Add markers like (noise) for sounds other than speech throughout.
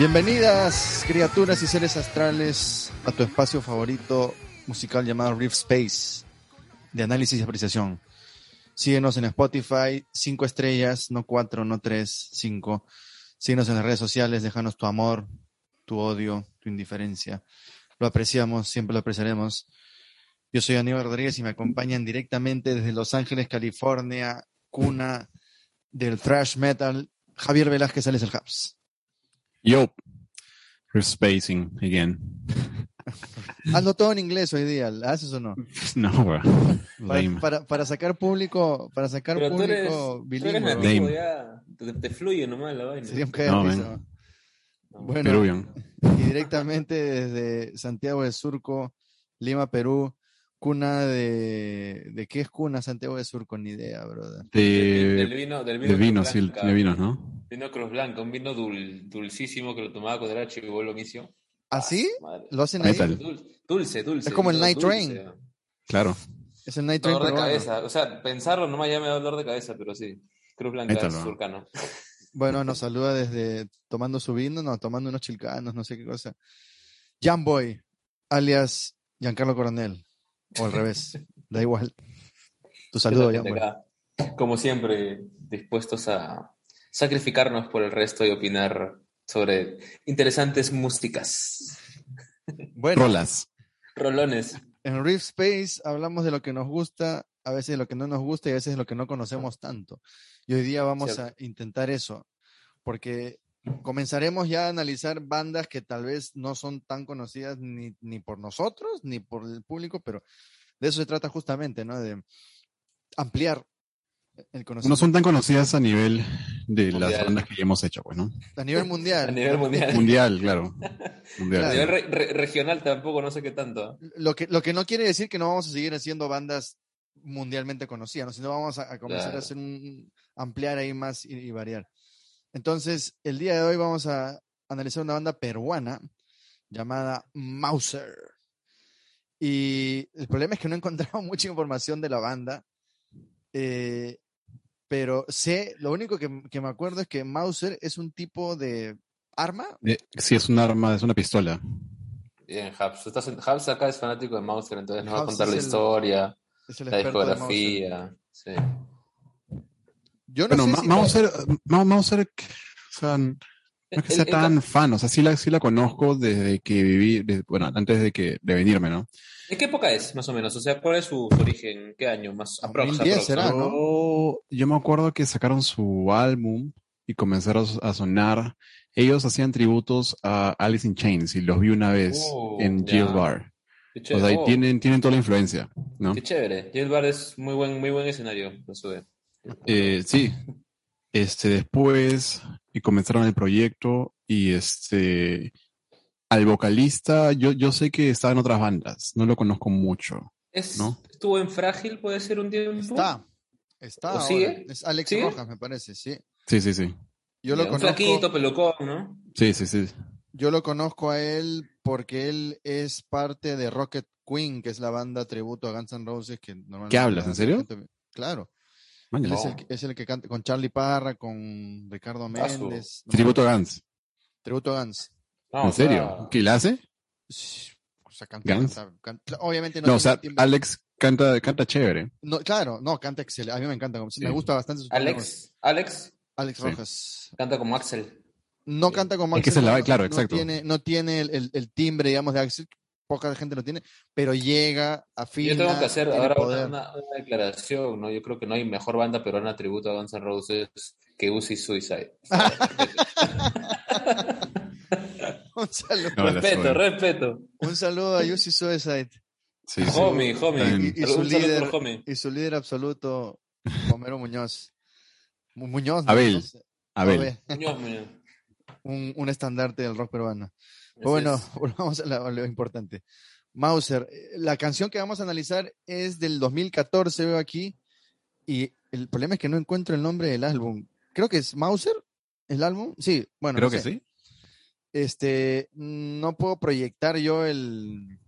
Bienvenidas, criaturas y seres astrales, a tu espacio favorito musical llamado Rift Space, de análisis y apreciación. Síguenos en Spotify, cinco estrellas, no cuatro, no tres, cinco. Síguenos en las redes sociales, déjanos tu amor, tu odio, tu indiferencia. Lo apreciamos, siempre lo apreciaremos. Yo soy Aníbal Rodríguez y me acompañan directamente desde Los Ángeles, California, cuna del thrash metal, Javier Velázquez Sales el Hubs. Yo, spacing again. Hazlo todo en inglés hoy día, ¿haces o no? (laughs) No, bro. Para, para, para sacar público, para sacar Pero tú eres, público tú eres bilingüe. nativo Lame. ya, te, te fluye nomás la vaina. Sería un No, man. Bueno, Peruvian. y directamente desde Santiago de Surco, Lima, Perú, cuna de... ¿De qué es cuna Santiago de Surco? Ni idea, brother. Del, del De, vino, del vino de vinos, sí, tiene vinos, ¿no? Vino Cruz Blanca, un vino dul- dulcísimo que lo tomaba cuando era chivolo misio. ¿Así? Madre. ¿Lo hacen ahí? Dulce, dulce, dulce. Es como el Night dulce. Train. Claro. Es el Night Train Dolor de peruano. cabeza. O sea, pensarlo nomás ya me da dolor de cabeza, pero sí. Cruz Blanca surcano. Bueno, nos saluda desde tomando su vino, no, tomando unos chilcanos, no sé qué cosa. Jamboy, alias Giancarlo Coronel. O al revés, da igual. Tu saludo, Jamboy. Como siempre, dispuestos a sacrificarnos por el resto y opinar sobre interesantes músicas. Bueno, Rolas. Rolones. en Rift Space hablamos de lo que nos gusta, a veces de lo que no nos gusta y a veces de lo que no conocemos tanto. Y hoy día vamos Cierto. a intentar eso, porque comenzaremos ya a analizar bandas que tal vez no son tan conocidas ni, ni por nosotros ni por el público, pero de eso se trata justamente, ¿no? De ampliar el No son tan conocidas a nivel de las Mundial. bandas que ya hemos hecho, pues, ¿no? a nivel mundial. A nivel mundial. Mundial, claro. (laughs) Mundial. A nivel re- re- regional tampoco, no sé qué tanto. Lo que, lo que no quiere decir que no vamos a seguir haciendo bandas mundialmente conocidas, ¿no? sino vamos a, a comenzar a hacer un, ampliar ahí más y, y variar. Entonces, el día de hoy vamos a analizar una banda peruana llamada Mauser. Y el problema es que no he encontrado (laughs) mucha información de la banda, eh, pero sé, lo único que, que me acuerdo es que Mauser es un tipo de arma. Eh, sí, es un arma, es una pistola. Bien, Habs. Estás en- Habs acá es fanático de Mauser, entonces nos va a contar la el- historia, Es el la experto de Mauser. discografía. Sí. Yo no Bueno, sé si- Mauser, Ma- Mauser, o sea, no es que sea El- el- tan fan, o sea, sí la, sí la conozco desde que viví, de- bueno, antes de que de venirme, ¿no? ¿En qué época es, más o menos? O sea, ¿cuál es su, su origen? ¿Qué año? Más aprox, 2010 aprox, será, ¿no? ¿no? Yo, yo me acuerdo que sacaron su álbum y comenzaron a sonar. Ellos hacían tributos a Alice in Chains y los vi una vez Oh, en. Jill Bar. Qué O chévere. sea, y Oh, tienen, tienen toda la influencia, ¿no? Qué chévere. Jail Bar es muy buen, muy buen escenario. lo sube. Eh, sí. Este, después y comenzaron el proyecto y este, al vocalista, yo, yo sé que estaba en otras bandas, no lo conozco mucho. Es- ¿No? ¿Estuvo en Frágil, puede ser un tiempo? Está. Está. ¿O ahora. sigue? Es Alex ¿Sigue? Rojas, me parece, sí. Sí, sí, sí. Yo lo un conozco. flaquito, pelucón, ¿no? Sí, sí, sí. Yo lo conozco a él porque él es parte de Rocket Queen, que es la banda tributo a Guns N' Roses que normalmente ¿Qué hablas? la- ¿En serio? gente- Claro. Él es, el, que- es el que canta con Charlie Parra, con Ricardo Ah, Méndez. no, Tributo a Guns. Tributo a Guns. No, ¿En o sea, serio? ¿Qué la hace? O sea, canta, canta- canta- obviamente no, No, o sea, Alex canta, canta chévere. no, claro, no, canta excelente. A mí me encanta. Me Sí. gusta bastante su. Alex, Alex Alex Sí. Rojas. canta como Axel. No canta como Es que Axel, es la- no- claro, no exacto. Tiene, no tiene el, el- el timbre, digamos, de Axel. Poca gente lo tiene, pero llega, afina. Yo tengo que hacer ahora una, poder. una- una declaración, ¿no? Yo creo que no hay mejor banda peruana tributo a Guns N' Roses que Uzi Suicide. (laughs) Un saludo, No, respeto, soy. respeto. un saludo a Yusi Suicide Sí, sí. Homie, homie. Y- y su líder- homie. y su líder absoluto, Homero Muñoz. Mu- Muñoz, ¿no? Abel. No. Abel. Muñoz, Muñoz. Un, un estandarte del rock peruano. Bueno, es. (laughs) volvamos a, la- a lo importante. Mauser, eh, la canción que vamos a analizar es del 2014, veo aquí, y el problema es que no encuentro el nombre del álbum. Creo que es Mauser, el álbum. Sí, bueno. Creo no que sé. sí. Este, no puedo proyectar yo el,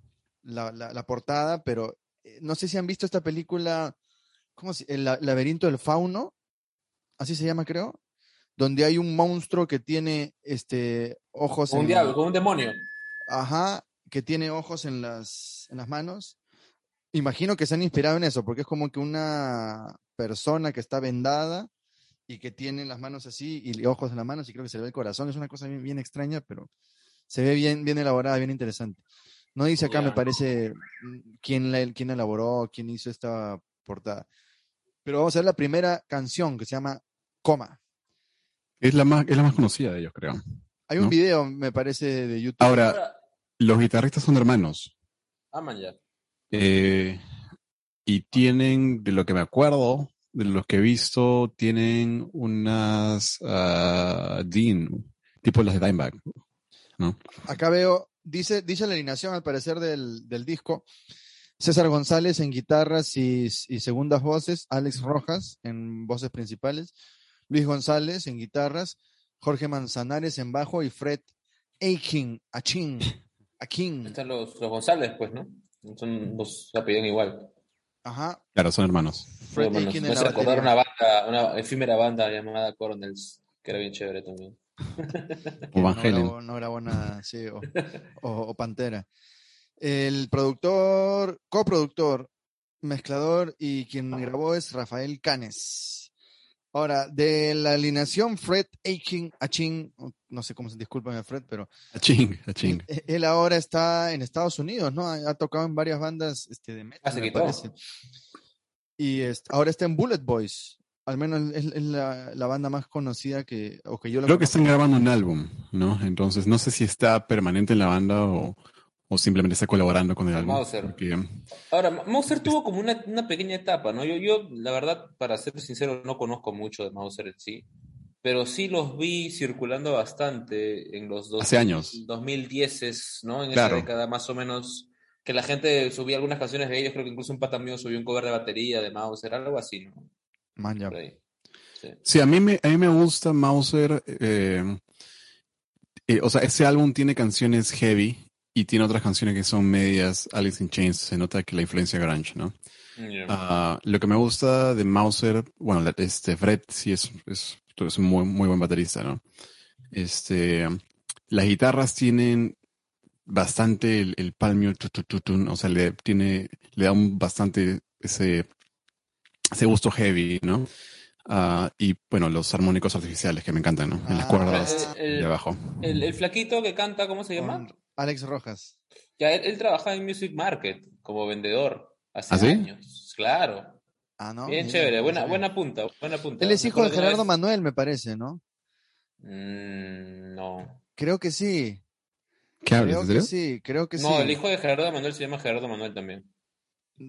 la, la- la portada, pero eh, no sé si han visto esta película, ¿cómo se El la- laberinto del fauno, así se llama, creo, donde hay un monstruo que tiene este ojos Como un en- diablo, como un demonio. Ajá, que tiene ojos en las, en las manos. Imagino que se han inspirado en eso, porque es como que una persona que está vendada y que tiene las manos así y ojos en las manos y creo que se le ve el corazón. Es una cosa bien, bien extraña, pero se ve bien, bien elaborada, bien interesante. No dice acá, me parece, mm, quién, la, quién elaboró, quién hizo esta portada. Pero vamos a ver la primera canción que se llama Coma. Es la más, es la más conocida de ellos, creo. Hay un ¿No? video, me parece, de YouTube. Ahora, los guitarristas son hermanos. aman ya. eh, y tienen, de lo que me acuerdo, de los que he visto, tienen unas ah, Dean, tipo las de Dimebag. ¿no? Acá veo, dice, dice la alineación al parecer del, del disco. César González en guitarras y, y segundas voces, Alex Rojas en voces principales, Luis González en guitarras, Jorge Manzanares en bajo y Fred Aikin, Achin, Akin. Están los, los González, pues, ¿no? Son los se apellidan igual. Ajá, Claro, son hermanos. Fred. Aikin Me en la recordar una banda, una efímera banda llamada Coronels, que era bien chévere también. O Van no Halen. grabó, no grabó nada, sí, o, o- o Pantera. El productor, coproductor, mezclador y quien grabó es Rafael Canes. Ahora, de la alineación Fred Aikin, Achin, no sé cómo se disculpan Fred, pero Aching, aching. e- él ahora está en Estados Unidos, ¿no? Ha, ha tocado en varias bandas este, de metal, Ah, se me quitó. parece. Y este, ahora está en Bullet Boys. Al menos es, es la, la banda más conocida que, o que yo lo Creo que están grabando un álbum, ¿no? Entonces, no sé si está permanente en la banda o, o simplemente está colaborando con el álbum. Mauser. Porque, Ahora, Mauser tuvo como una, una pequeña etapa, ¿no? Yo, yo, la verdad, para ser sincero, no conozco mucho de Mauser en sí, pero sí los vi circulando bastante en los dos, Hace años. 2010, ¿no? En Claro. esa década más o menos, que la gente subía algunas canciones de ellos, creo que incluso un pata mío subió un cover de batería de Mauser, algo así, ¿no? Man, ya. Sí. sí, a mí me, a mí me gusta Mauser. eh, eh, o sea, ese álbum tiene canciones heavy y tiene otras canciones que son medias Alice in Chains. Se nota que la influencia grunge, ¿no? Ah, lo que me gusta de Mauser, bueno, este Fred sí es, es, es un muy, muy buen baterista, ¿no? Este, las guitarras tienen bastante el, el palmio, tu, tu, tu, o sea, le tiene, le da un bastante ese, ese gusto heavy, ¿no? Ah, y bueno, los armónicos artificiales que me encantan, ¿no? En las Ah, cuerdas el- de abajo. El, el flaquito que canta, ¿cómo se llama? Alex Rojas. Ya, él, él trabajaba en Music Market como vendedor hace ¿Ah, sí? años. Claro. Ah, no. Bien mira, chévere, buena, buena punta, buena punta. Él es hijo de Gerardo vez- Manuel, me parece, ¿no? Mm, no. Creo que sí. ¿Qué hablas? Creo ¿En que sí, creo que sí. No, el hijo de Gerardo Manuel se llama Gerardo Manuel también.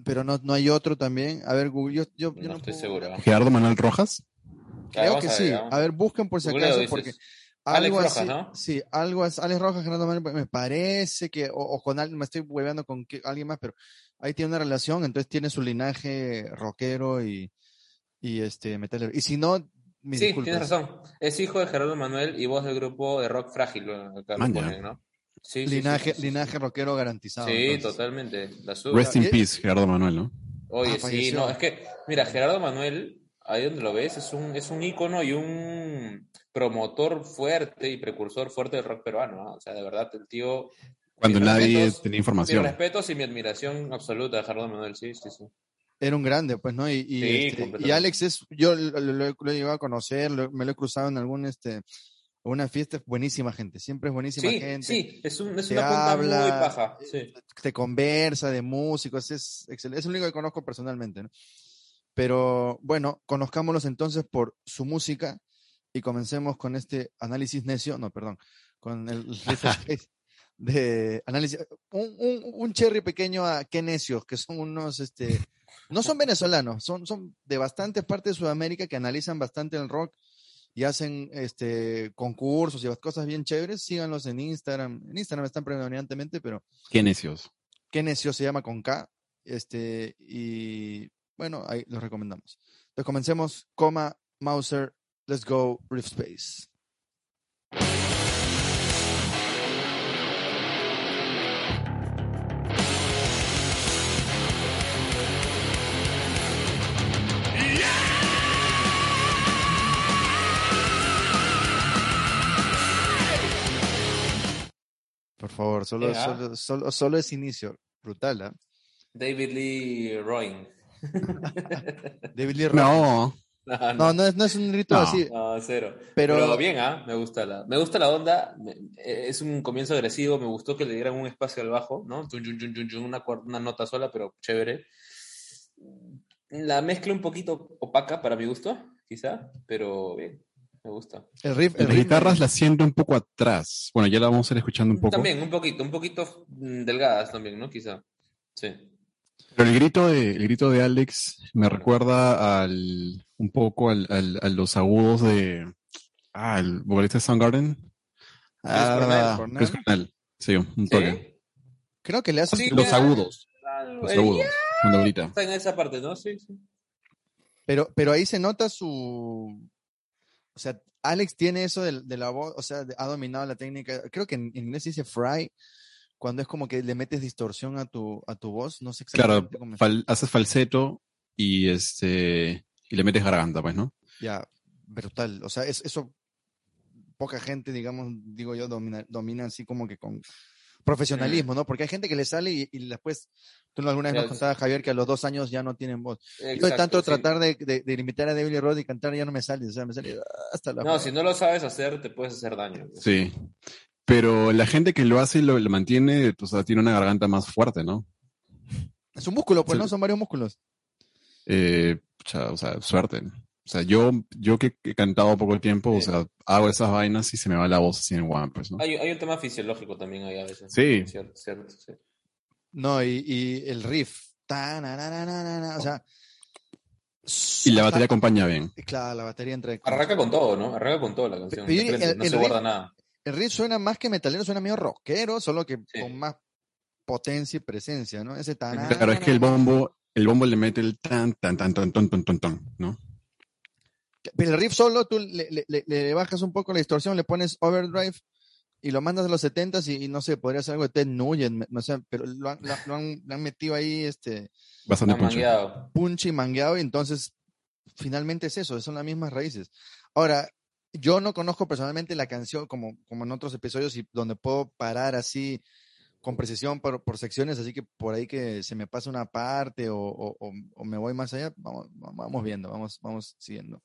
Pero no, no hay otro también. A ver, Google, yo, yo, yo No, no estoy puedo- seguro. Gerardo Manuel Rojas. Creo que a sí. vamos A ver, busquen por si acaso, porque Alex algo Rojas, así, ¿no? sí, algo así, Alex Rojas, Gerardo Manuel, me parece que, o, o con alguien, me estoy hueveando con que- alguien más, pero ahí tiene una relación, entonces tiene su linaje rockero y, y este metalero. Y si no, mis Sí, disculpas. tienes razón. Es hijo de Gerardo Manuel y voz del grupo de rock frágil, acá lo Maña. ponen, ¿no? Sí, sí, sí, Linaje, sí, sí, linaje rockero garantizado. Sí, entonces. totalmente. La. Rest in y- peace, Gerardo Manuel, ¿no? Oye, Ah, sí, falleció. no, es que, mira, Gerardo Manuel, ahí donde lo ves, es un, es un ícono y un promotor fuerte y precursor fuerte del rock peruano, ¿no? O sea, de verdad, el tío... Cuando mis nadie respetos- tenía Mis información. respetos y mi admiración absoluta de Gerardo Manuel, sí, sí, sí. Era un grande, pues, ¿no? Y, y, Sí, este, y. Alex es, yo lo, lo- he- lo he llegado a conocer, lo- me lo he cruzado en algún, este, una fiesta, es buenísima gente, siempre es buenísima Sí, gente. sí, es, un, es te una punta habla, muy paja. Sí. te conversa de músicos, es excelente. Es el único que conozco personalmente, ¿no? Pero bueno, conozcámoslos entonces por su música y comencemos con este análisis necio, no, perdón, con el (laughs) Space de análisis, un, un, un cherry pequeño a qué necios, que son unos, este, no son venezolanos, son, son de bastantes partes de Sudamérica que analizan bastante el rock y hacen este concursos y cosas bien chéveres, síganlos en Instagram, en Instagram están predominantemente, pero Qué necios. qué necio se llama con K, este, y bueno, ahí los recomendamos. Entonces comencemos, coma, Mauser, let's go, Rift Space. Favor, solo, Ya. solo, solo, solo ese inicio. Brutal, ¿ah? David Lee Roy. (laughs) David Lee Roth. No, no, No, no es, no es un grito No. así, No, cero. pero, Pero, bien, ¿ah? Me gusta la, me gusta la onda. eh, es un comienzo agresivo. Me gustó que le dieran un espacio al bajo, ¿no? Una, una nota sola, pero chévere. La mezcla un poquito opaca para mi gusto, quizá, pero bien, me gusta. el riff, el las riff guitarras las siento un poco atrás. Bueno, ya la vamos a ir escuchando un poco. También, un poquito, un poquito mm, delgadas también, ¿no? Quizá. Sí. Pero el grito de, el grito de Alex me recuerda al, un poco al, al- a los agudos de, ah, el vocalista de Soundgarden. Ah. Chris Cornell. Sí, un toque. ¿Sí? Creo que le hace Sí, Los agudos, los agudos. Está en esa parte, ¿no? Sí, sí. Pero, pero ahí se nota su. O sea, Alex tiene eso de, de la voz, o sea, ha dominado la técnica. Creo que en, en inglés se dice fry, cuando es como que le metes distorsión a tu, a tu voz. No sé Claro, exactamente cómo es. fal- haces falseto y este y le metes garganta, pues, ¿no? Ya, brutal. O sea, es, eso poca gente, digamos, digo yo, domina, domina así como que con profesionalismo, ¿no? Porque hay gente que le sale y, y después, tú alguna vez nos contabas, Javier, que a los dos años ya no tienen voz. Yo de Exacto, tanto sí. tratar de, de, de imitar a David Lee Roth y cantar ya no me sale, o sea, me sale hasta la... No, si no lo sabes hacer, te puedes hacer daño. Sí. Pero la gente que lo hace y lo, lo mantiene, o sea, tiene una garganta más fuerte, ¿no? Es un músculo, pues, Sí. ¿no? Son varios músculos. Eh, o sea, suerte. O sea, yo, yo que he cantado poco tiempo, o sea, hago esas vainas y se me va la voz así en one, pues, ¿no? Hay, hay un tema fisiológico también ahí a veces. Sí. Cierto, cierto. No, y, y el riff. Ta, na, na, na, o sea. Y la batería acompaña bien. Claro, la batería entre. Arranca con todo, ¿no? Arranca con todo la canción. El, no se riff, guarda nada. El riff suena más que metalero, suena medio rockero, solo que con más potencia y presencia, ¿no? Ese tan. Claro, es que el bombo, el bombo le mete el tan, tan, tan, tan, tan, tan, tan, ¿no? Pero el riff solo, tú le, le- le- bajas un poco la distorsión, le pones overdrive y lo mandas a los 70 y, y no sé, podría ser algo de Ted Nugent, no sé, pero lo han, lo- lo han- metido ahí este Bastante punch. mangueado. punch y mangueado y entonces finalmente es eso, son las mismas raíces. Ahora, yo no conozco personalmente la canción como, como en otros episodios y donde puedo parar así con precisión por, por secciones, así que por ahí que se me pasa una parte o, o- me voy más allá, vamos, vamos viendo, vamos, vamos siguiendo.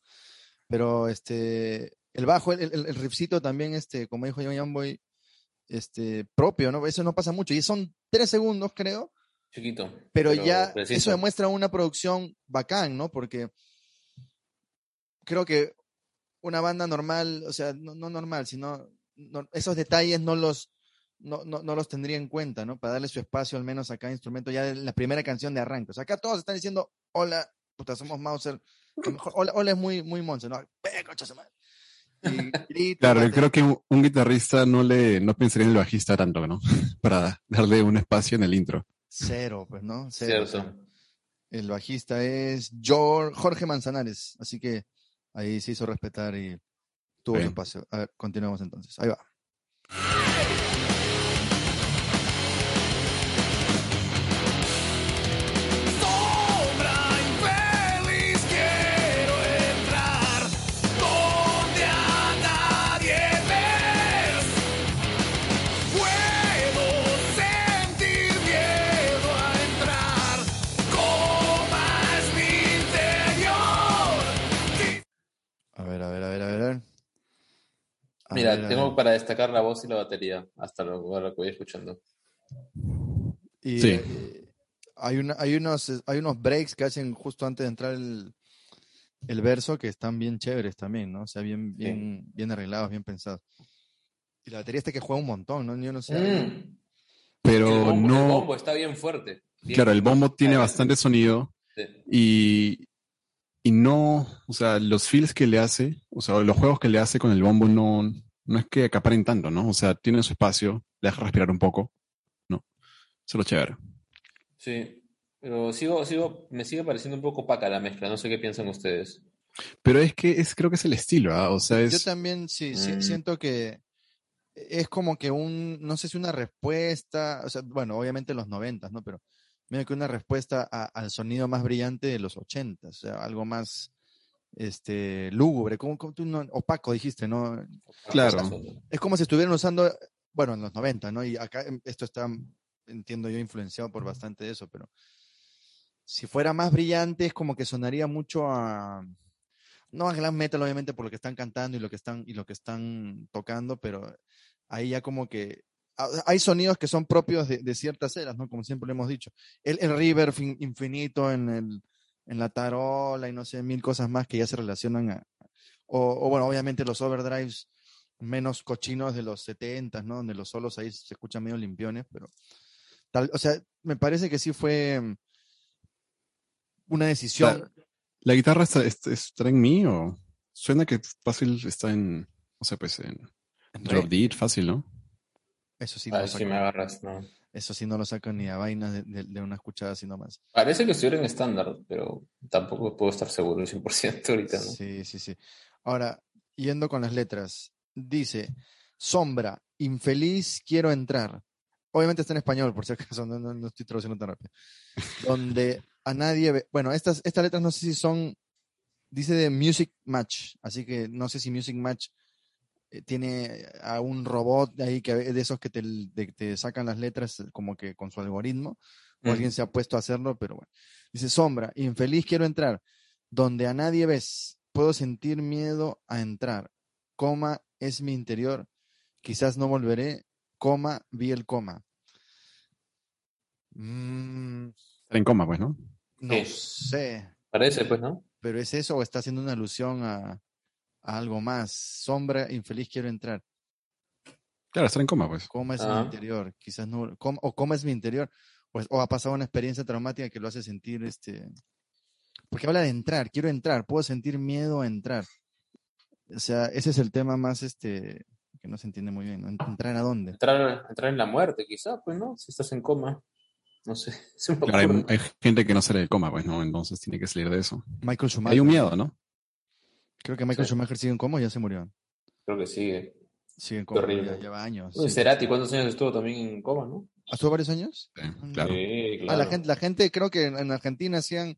Pero este, el bajo, el, el, el riffcito también, este, como dijo John Boy, este, propio, ¿no? Eso no pasa mucho. Y son tres segundos, creo, Chiquito. pero, ya preciso. eso demuestra una producción bacán, ¿no? Porque creo que una banda normal, o sea, no, no normal, sino no- esos detalles no los, no, no, no los tendría en cuenta, ¿no? Para darle su espacio al menos a cada instrumento ya en la primera canción de arranque. O sea, acá todos están diciendo, hola, puta, somos Mauser. mejor- hola, hola es muy, muy monce, ¿no? Y grito, Claro, yo creo que un, un guitarrista no le, no pensaría en el bajista tanto, ¿no? (laughs) Para darle un espacio en el intro. Cero, pues, ¿no? Cero, Cierto. El bajista es Jor- Jorge Manzanares, así que ahí se hizo respetar y tuvo su Bien. espacio. A ver, continuemos entonces. Ahí va. A Mira, ver, tengo para destacar la voz y la batería hasta lo, ahora que voy escuchando. Y, Sí. eh, hay, una, hay, unos, hay unos breaks que hacen justo antes de entrar el, el verso que están bien chéveres también, ¿no? O sea, bien, bien, bien arreglados, bien pensados. Y la batería está que juega un montón, ¿no? Yo no sé. Mm. el, Pero bombo, no. el bombo está bien fuerte. Bien- Claro, el bombo tiene bastante sonido sí. y, y no, o sea, los feels que le hace, o sea, los juegos que le hace con el bombo no, no es que acaparen tanto, ¿no? O sea, tiene su espacio, le deja respirar un poco, ¿no? Eso es lo chévere. Sí, pero sigo, sigo, me sigue pareciendo un poco opaca la mezcla, no sé qué piensan ustedes. Pero es que es, creo que es el estilo, ¿ah? O sea, Yo es, también sí, sí, Mm. siento que es como que un, no sé si una respuesta, o sea, bueno, obviamente en los noventas, ¿no? Pero medio que una respuesta a- al sonido más brillante de los ochentas, o sea, algo más este lúgubre, como, como tú no- opaco dijiste, ¿no? Claro. Es como si estuvieran usando bueno, en los 90, ¿no? Y acá em, esto está, entiendo yo, influenciado por bastante de eso, pero si fuera más brillante es como que sonaría mucho a, no a glam metal obviamente por lo que están cantando y lo que están, y lo que están tocando, pero ahí ya como que hay sonidos que son propios de, de ciertas eras, ¿no? Como siempre lo hemos dicho. El, fin- infinito en, el, en la tarola y no sé, mil cosas más que ya se relacionan a... O, o bueno, obviamente los overdrives menos cochinos de los 70, ¿no? Donde los solos ahí se escuchan medio limpiones, pero... Tal, o sea, me parece que sí fue una decisión. ¿La guitarra está, está- está en mí o suena que fácil está en, no sé, pues en en drop re- D, fácil, ¿no? Eso sí, no lo si saco, me agarras, no. eso sí no lo saco ni a vainas de, de- de una escuchada así nomás. Parece que estuviera en estándar, pero tampoco puedo estar seguro el 100% ahorita, ¿no? Sí, sí, sí. Ahora, yendo con las letras, dice, sombra, infeliz, quiero entrar. Obviamente está en español, por si acaso, no, no- no estoy traduciendo tan rápido. Donde a nadie ve, bueno, estas, estas letras no sé si son, dice de Music Match, así que no sé si Music Match tiene a un robot ahí que de esos que te, de- te sacan las letras como que con su algoritmo, o Mm. alguien se ha puesto a hacerlo, pero bueno. Dice, sombra, infeliz quiero entrar, donde a nadie ves, puedo sentir miedo a entrar, coma es mi interior, quizás no volveré, coma, vi el coma. Mm, Está en coma, pues, ¿no? no Sí. sé, Parece, pues, ¿no? pero es eso o está haciendo una alusión a, a algo más. Sombra, infeliz quiero entrar. Claro, está en coma, pues. coma es mi Ah. interior, quizás no, cómo- o cómo es mi interior, pues, o ha pasado una experiencia traumática que lo hace sentir, este, porque habla de entrar, quiero entrar, puedo sentir miedo a entrar. O sea, ese es el tema más, este, que no se entiende muy bien, ¿no? ¿entrar a dónde? Entrar, entrar en la muerte, quizá, pues, ¿no? Si estás en coma. No sé. (laughs) Claro, hay gente que no sale del coma, pues, ¿no? Entonces tiene que salir de eso. Michael Schumacher. Hay un miedo, ¿no? Creo que Michael Sí. Schumacher sigue en coma o ya se murió. Creo que sigue. Sigue en coma, ya lleva años. Uy, sí. Cerati, ¿cuántos años estuvo también en coma, no? ¿Estuvo varios años? Sí, claro. Sí, Ah, claro. la gente, la gente creo que en, en Argentina hacían,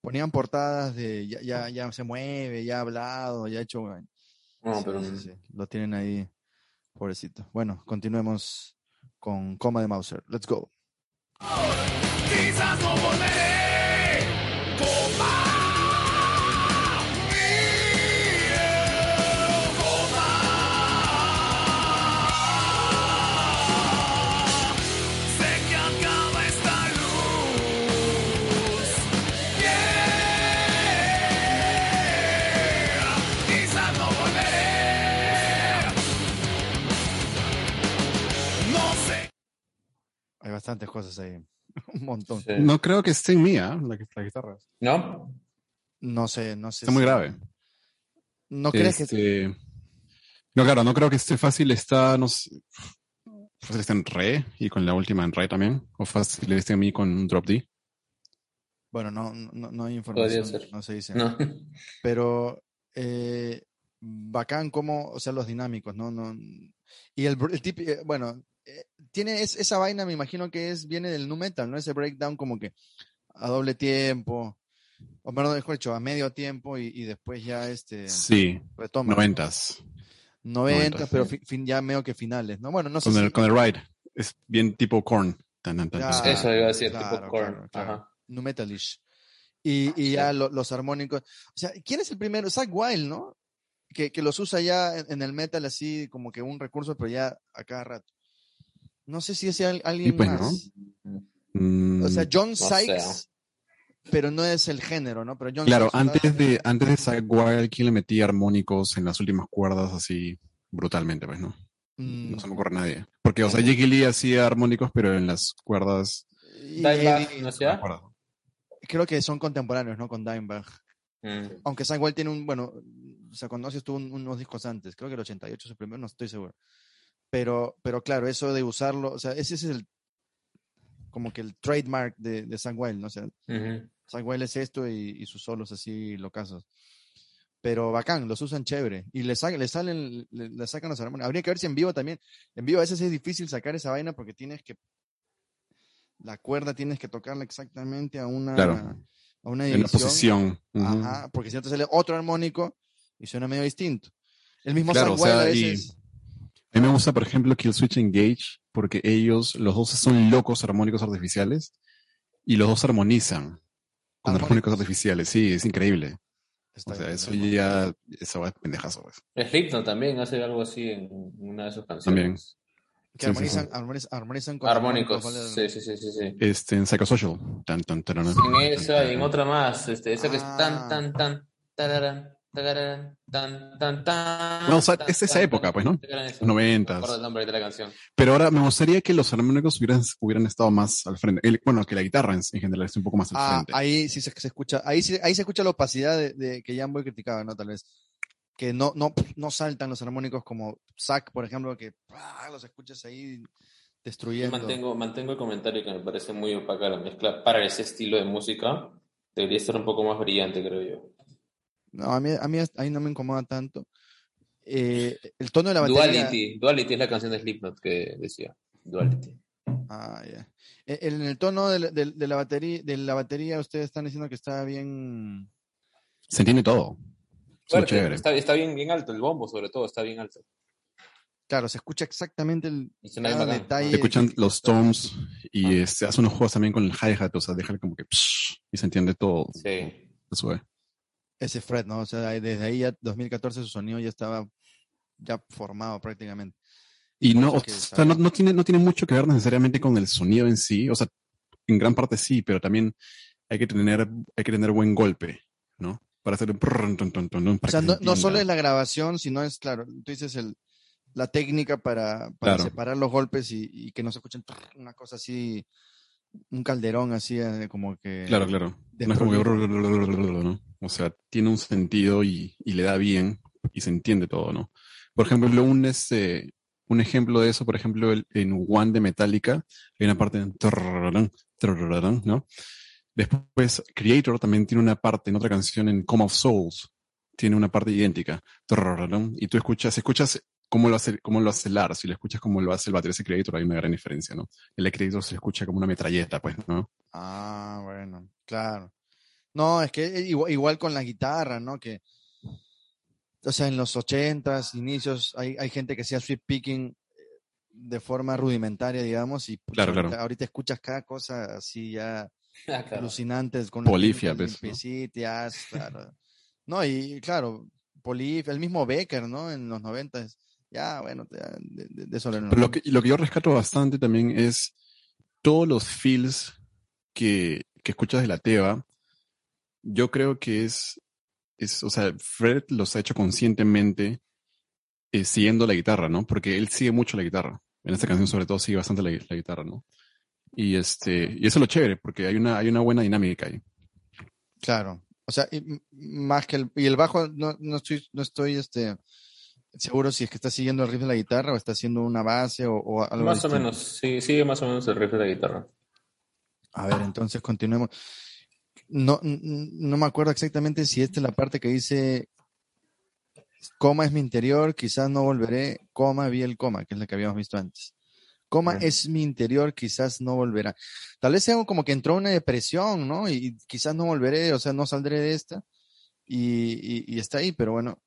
ponían portadas de ya, ya, ya se mueve, ya ha hablado, ya ha hecho. No, Sí, pero sí, sí, Lo tienen ahí, pobrecito. Bueno, continuemos con Coma de Mauser. Let's go. Quizás no volveré. Bastantes cosas ahí. (laughs) Un montón. Sí. No creo que esté en mí, ¿ah? La, la guitarra. ¿No? No sé, no sé. Está muy grave. ¿No crees que Este, No, claro, no creo que esté fácil. Está, no sé, fácil está en re y con la última en re también. O fácil esté en mí con un drop D. Bueno, no, no, no hay información. ser. No se dice. No. Pero eh, bacán como, o sea, los dinámicos, ¿no? no y el, el tip- bueno, tiene es- esa vaina, me imagino que es viene del nu metal, ¿no? Ese breakdown como que a doble tiempo, o perdón, mejor dicho, a medio tiempo y, y después ya este Sí, retoma. ¿no? noventas. 90, noventas, pero sí. fin, ya medio que finales, ¿no? Bueno, no sé Con el, si- con el ride. Es bien tipo corn. Tan, tan, tan, Ya, tan. Eso iba a decir, claro, tipo claro, claro. Ajá. nu metalish. Y, y ya lo- los armónicos. O sea, ¿quién es el primero? Zach Wild, ¿no? Que, que los usa ya en, en el metal así como que un recurso, pero ya a cada rato. No sé si es al- alguien pues, más. Mm, O sea, John sé. Sykes, pero no es el género, ¿no? Pero John claro, Sykes antes de, antes de Zack Wild, ¿quién le metía armónicos en las últimas cuerdas así brutalmente? Pues no. Mm, No se me ocurre nadie. Porque, o sea, Jiggy Lee hacía armónicos, pero en las cuerdas. Dimebag, ¿no sea? creo que son contemporáneos, ¿no? Con Dimebag. Mm. Aunque Wild tiene un, bueno, o sea, conoces tú un- unos discos antes, creo que el 88 es el primero, no estoy seguro. Pero, pero claro, eso de usarlo, o sea, ese, es el, como que el trademark de, de Wild, ¿no? O sea. Zach Wild es esto y, y sus solos así locazos. Pero bacán, los usan chévere. Y le, le salen, le, le sacan los armónicos. Habría que ver si en vivo también. En vivo a veces es difícil sacar esa vaina porque tienes que. La cuerda tienes que tocarla exactamente a una, Claro. a una En la posición. Ujú. Ajá, porque si no te sale otro armónico y suena medio distinto. El mismo Claro, Zach o sea, a y- a mí me gusta, por ejemplo, Kill Switch Engage, porque ellos, los dos son locos armónicos artificiales y los dos armonizan con armónicos, artificiales. Sí, es increíble. O sea, bien, eso bien. ya, eso va es pendejazo. Pues. También hace algo así en una de sus canciones. También. Que sí, armonizan, sí, sí. Armonizan, con armónicos. armónicos sí, sí, sí, sí, Este, en Psychosocial. Tan, tan, tan, en esa y en otra más. Este, esa que es tan, ah. tan, tan, tararán. No, o sea, es esa época, pues, ¿no? Noventas. nombre de la canción. Pero ahora me gustaría que los armónicos hubieran, hubieran estado más al frente. El, bueno, que la guitarra en, en, general esté un poco más al ah, frente. Ahí sí se, se escucha, ahí, sí, ahí se escucha la opacidad de, de que Jan Boy criticaba, ¿no? Tal vez. Que no, no, no saltan los armónicos como Zack, por ejemplo, que ¡pah! los escuchas ahí destruyendo. Mantengo, mantengo el comentario que me parece muy opaca la mezcla para ese estilo de música. Debería ser un poco más brillante, creo yo. No, a mí, a mí, a mí no me incomoda tanto. Eh, el tono de la batería. Duality, Duality es la canción de Slipknot que decía. Duality. Ah, ya. Yeah. En el, tono de, de, la batería, de la batería, ustedes están diciendo que está bien. Se entiende todo. Claro. Está, bien, bien alto, el bombo sobre todo está bien alto. Claro, se escucha exactamente el detalle. Se escuchan los toms y ah. este, se hace unos juegos también con el hi-hat, o sea, dejar como que psh, y se entiende todo. Sí. Se sube ese Fred, ¿no? O sea, desde ahí ya 2014 su sonido ya estaba ya formado prácticamente. Y no, o sea, no, no, tiene, no tiene mucho que ver necesariamente con el sonido en sí, o sea, en gran parte sí, pero también hay que tener, hay que tener buen golpe, ¿no? Para hacer un... O sea, no, solo es la grabación, sino es, claro, tú dices el, la técnica para, para separar los golpes y, y, que no se escuchen una cosa así un calderón así, ah, como que... Claro, claro. No es como que... O sea, tiene un sentido y, y, le da bien y se entiende todo, ¿no? Por ejemplo, un, este, un ejemplo de eso, por ejemplo, el, en One de Metallica, hay una parte ¿no? Después, Creator también tiene una parte en otra canción en Come of Souls, tiene una parte idéntica. Y tú escuchas, escuchas cómo lo hace, cómo lo hace Lars, si lo escuchas como lo hace el baterista Creator, hay una gran diferencia, ¿no? El Creator se escucha como una metralleta, pues, ¿no? Ah, bueno, claro. No, es que eh, igual, con la guitarra, ¿no? Que, o sea, en los ochentas, inicios, hay, hay gente que hacía sweep picking eh, de forma rudimentaria, digamos, y pues, claro, ahorita, escuchas cada cosa así ya (laughs) ah, claro. alucinantes con polifia, pues, ¿no? ¿no? y claro, polifia, el mismo Becker, ¿no? En los noventas ya, bueno, ya, de, de- de eso. Pero lo que, lo que yo rescato bastante también es todos los feels que, que escuchas de la Teba. Yo creo que es, es, o sea, Fred los ha hecho conscientemente eh, siguiendo la guitarra, ¿no? Porque él sigue mucho la guitarra. En esta canción, sobre todo, sigue bastante la, la guitarra, ¿no? Y este, y eso es lo chévere, porque hay una, hay una buena dinámica ahí. Claro. O sea, y más que el, y el bajo, no, no estoy, no estoy este, seguro si es que está siguiendo el riff de la guitarra o está haciendo una base o, o algo Más o menos, sí, sigue más o menos el riff de la guitarra. A ver, entonces continuemos. No, no me acuerdo exactamente si esta es la parte que dice coma es mi interior, quizás no volveré, coma vi el coma, que es la que habíamos visto antes. Coma es mi interior, quizás no volverá. Tal vez sea como que entró una depresión, ¿no? Y, y quizás no volveré, o sea, no saldré de esta. Y, y- y está ahí, pero bueno,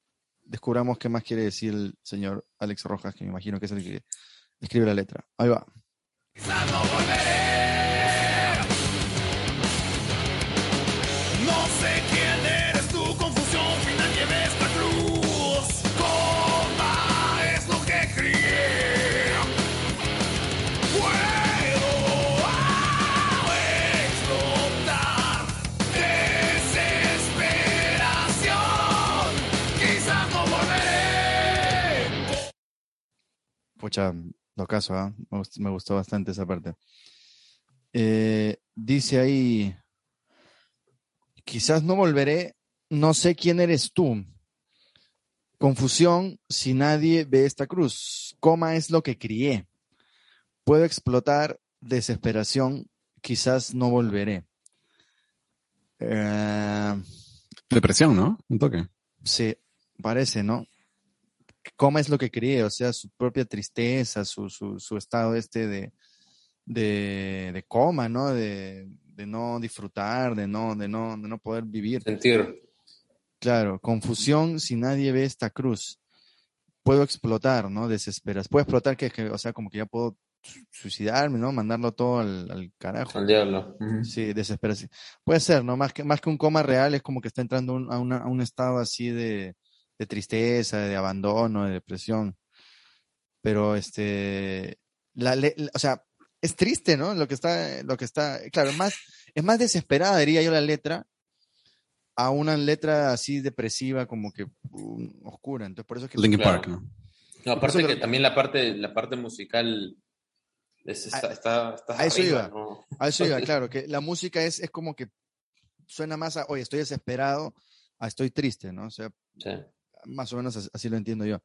descubramos qué más quiere decir el señor Alex Rojas, que me imagino que es el que escribe la letra. Ahí va. Volveré. Pucha, lo caso, ¿ah? me, gust- me gustó bastante esa parte. Eh, dice ahí, quizás no volveré, no sé quién eres tú. Confusión si nadie ve esta cruz. Coma es lo que crié. Puedo explotar desesperación, quizás no volveré. Eh, Depresión, ¿no? Un toque. Sí, parece, ¿no? Coma es lo que crié, o sea, su propia tristeza, su, su, su estado este de, de, de coma, ¿no? De, de no disfrutar, de no, de no, de no poder vivir. Sentir. Claro, confusión si nadie ve esta cruz. puedo explotar, ¿no? Desesperas. Puedo explotar que, que, o sea, como que ya puedo su- suicidarme, ¿no? Mandarlo todo al, al carajo. Al diablo. Sí, desesperación. Puede ser, ¿no? Más que, más que un coma real, es como que está entrando un- a, una- a un estado así de, de tristeza, de abandono, de depresión. Pero este, la, la- o sea, es triste, ¿no? Lo que está, lo que está, claro, es más, es más desesperada, diría yo, la letra, a una letra así depresiva, como que um, oscura. Entonces, por eso es que Linkin Claro. Park, ¿no? No, aparte Eso que lo- también la parte, la parte musical es- está, está, está a eso arriba, iba. ¿no? A eso iba, (laughs) claro, que la música es, es como que suena más a, oye, estoy desesperado, a estoy triste, ¿no? O sea, Sí. Más o menos as- así lo entiendo yo.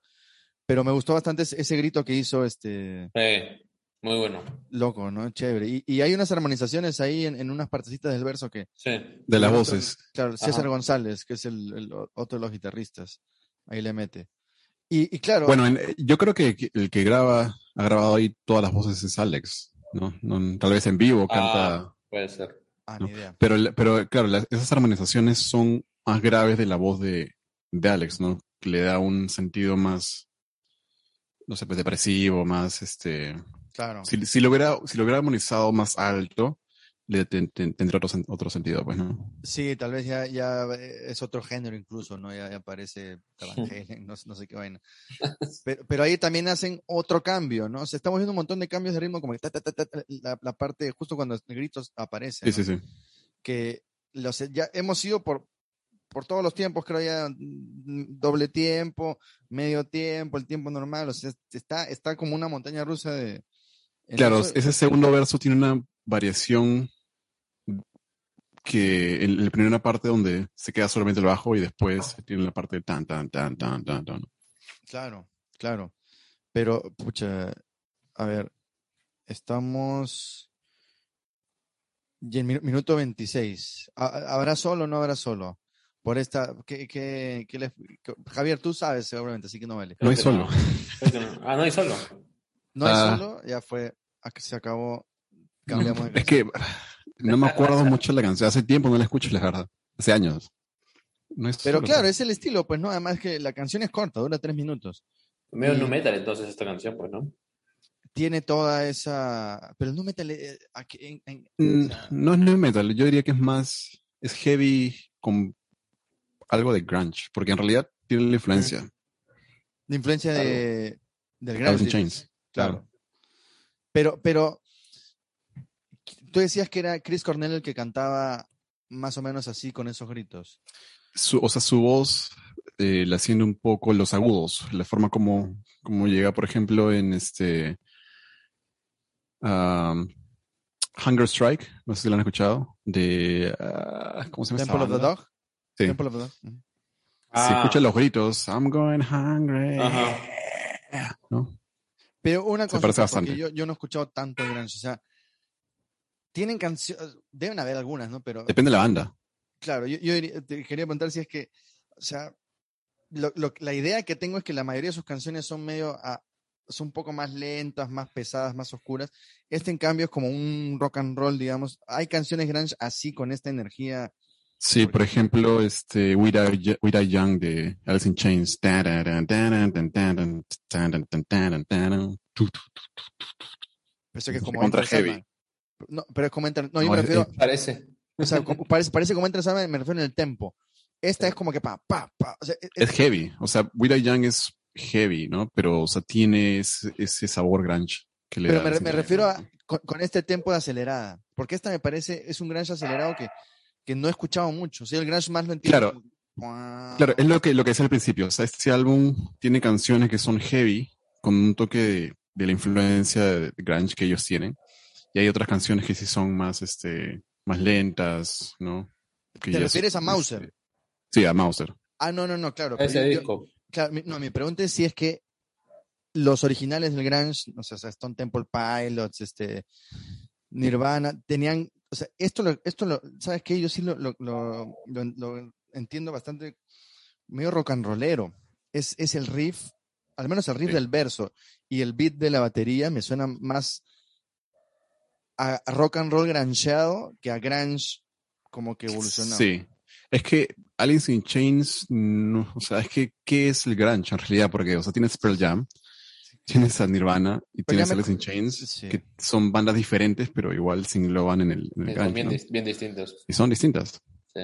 Pero me gustó bastante ese, grito que hizo este Sí, muy bueno. loco, ¿no? Chévere. Y, y hay unas armonizaciones ahí en, en unas partecitas del verso que... Sí. De las voces. Claro, César Ajá. González, que es el, otro de los guitarristas, ahí le mete. Y, y claro, Bueno, en- yo creo que el que graba, ha grabado ahí todas las voces es Alex, ¿no? No, tal vez en vivo canta, Ah, puede ser. ah, no. ni idea. pero, pero claro, las- esas armonizaciones son más graves de la voz de, de Alex, ¿no? Que le da un sentido más, no sé, pues depresivo, más, este, Claro. si, si lo hubiera, si lo hubiera armonizado más alto, le ten- ten- tendría otro, otro sentido, pues, ¿no? Sí, tal vez ya, ya eh, es otro género incluso, ¿no? Ya, ya parece (laughs) no, no sé qué vaina. Pero, pero ahí también hacen otro cambio, ¿no? O sea, estamos viendo un montón de cambios de ritmo, como que ta, la, la parte, justo cuando el grito aparece, Sí, sí, sí. que los, ya hemos ido por, por todos los tiempos, creo ya, mm, doble tiempo, medio tiempo, el tiempo normal, o sea, está, está como una montaña rusa de... Claro, eso- ese segundo verso tiene una variación que en la primera parte donde se queda solamente el bajo y después tiene la parte de tan, tan, tan, tan, tan, tan. Claro, claro. Pero, pucha, a ver, estamos... Y en minu- minuto 26. ¿Ha- ¿Habrá solo o no habrá solo? Por esta... ¿qué, qué- qué les- qué- Javier, tú sabes seguramente, así que no vale. No hay que solo. (laughs) Que no. Ah, no hay solo. No hay Ah. solo, ya fue, a que se acabó. Cambiamos de (laughs) Es que (laughs) no me acuerdo mucho de la canción. Hace tiempo no la escucho, la verdad. Hace años. No es Pero solo, claro, es el estilo, pues no, además que la canción es corta, dura tres minutos. Medio Y- nu metal entonces esta canción, pues, ¿no? Tiene toda esa. Pero no métale. eh, aquí en- en- Mm, o sea, No es metal, yo diría que es más, es heavy con algo de grunge, porque en realidad tiene la influencia. la influencia de, del Chains, Claro. claro. Pero, pero. Tú decías que era Chris Cornell el que cantaba más o menos así con esos gritos. Su, o sea, su voz eh, la haciendo un poco los agudos, la forma como, como llega, por ejemplo, en este um, Hunger Strike, no sé si lo han escuchado, de ah, ¿cómo se llama? Temple of the? Dog. Sí. Of the Dog. Ujú. Si Ah. escuchan los gritos, I'm going hungry, Ajá. ¿no? Pero una cosa, parece porque bastante. yo, yo no he escuchado tanto grunge, o sea, tienen canciones, deben haber algunas, ¿no? Pero Depende de la banda. claro, yo, yo diría- te quería preguntar si es que, o sea, lo- lo- la idea que tengo es que la mayoría de sus canciones son medio, ah, son un poco más lentas, más pesadas, más oscuras. Este, en cambio, es como un rock and roll, digamos. Hay canciones grunge así, con esta energía. Sí, por ejemplo, este We Die Young de Alice in Chains. Pensé que es como Contra heavy. No, pero es como No, yo No, me refiero. Parece. O sea, como- parece, parece como Sandman, me refiero en el tempo. Esta es como que pa, pa, pa. O sea, es- Es heavy. O sea, We Die Young es heavy, ¿no? Pero, o sea, tiene ese, ese sabor grunge que le Pero da me, me refiero a con, con este tempo de acelerada, porque esta me parece, es un grunge acelerado que, que no he escuchado mucho. O sea, el grunge más lo entiendo. Claro. Claro, es lo que, lo que decía al principio. O sea, este álbum tiene canciones que son heavy, con un toque de, de la influencia de grunge que ellos tienen. Y hay otras canciones que sí son más, este, más lentas, ¿no? Que ¿Te refieres a son, Mauser? este, sí, a Mauser. Ah, no, no, no, claro. Ese yo- yo- disco. claro, mi- no, mi pregunta es si es que los originales del grunge, o sea, Stone Temple Pilots, este, Nirvana, tenían, o sea, esto lo, esto lo, ¿sabes qué? Yo sí lo, lo, lo- entiendo bastante, medio rock and rollero. Es, es el riff, al menos el riff Sí. del verso y el beat de la batería me suena más a, a rock and roll grancheado que a grunge como que evolucionado. Sí. Es que Alice in Chains, no, o sea, es que, ¿qué es el grunge en realidad? Porque, o sea, tienes Pearl Jam, (laughs) tienes a Nirvana y ya tienes me- Alice in Chains, Sí. que son bandas diferentes, pero igual se engloban en el, en el Bien, grunge, bien ¿no? dis- bien distintos. Y son distintas. sí.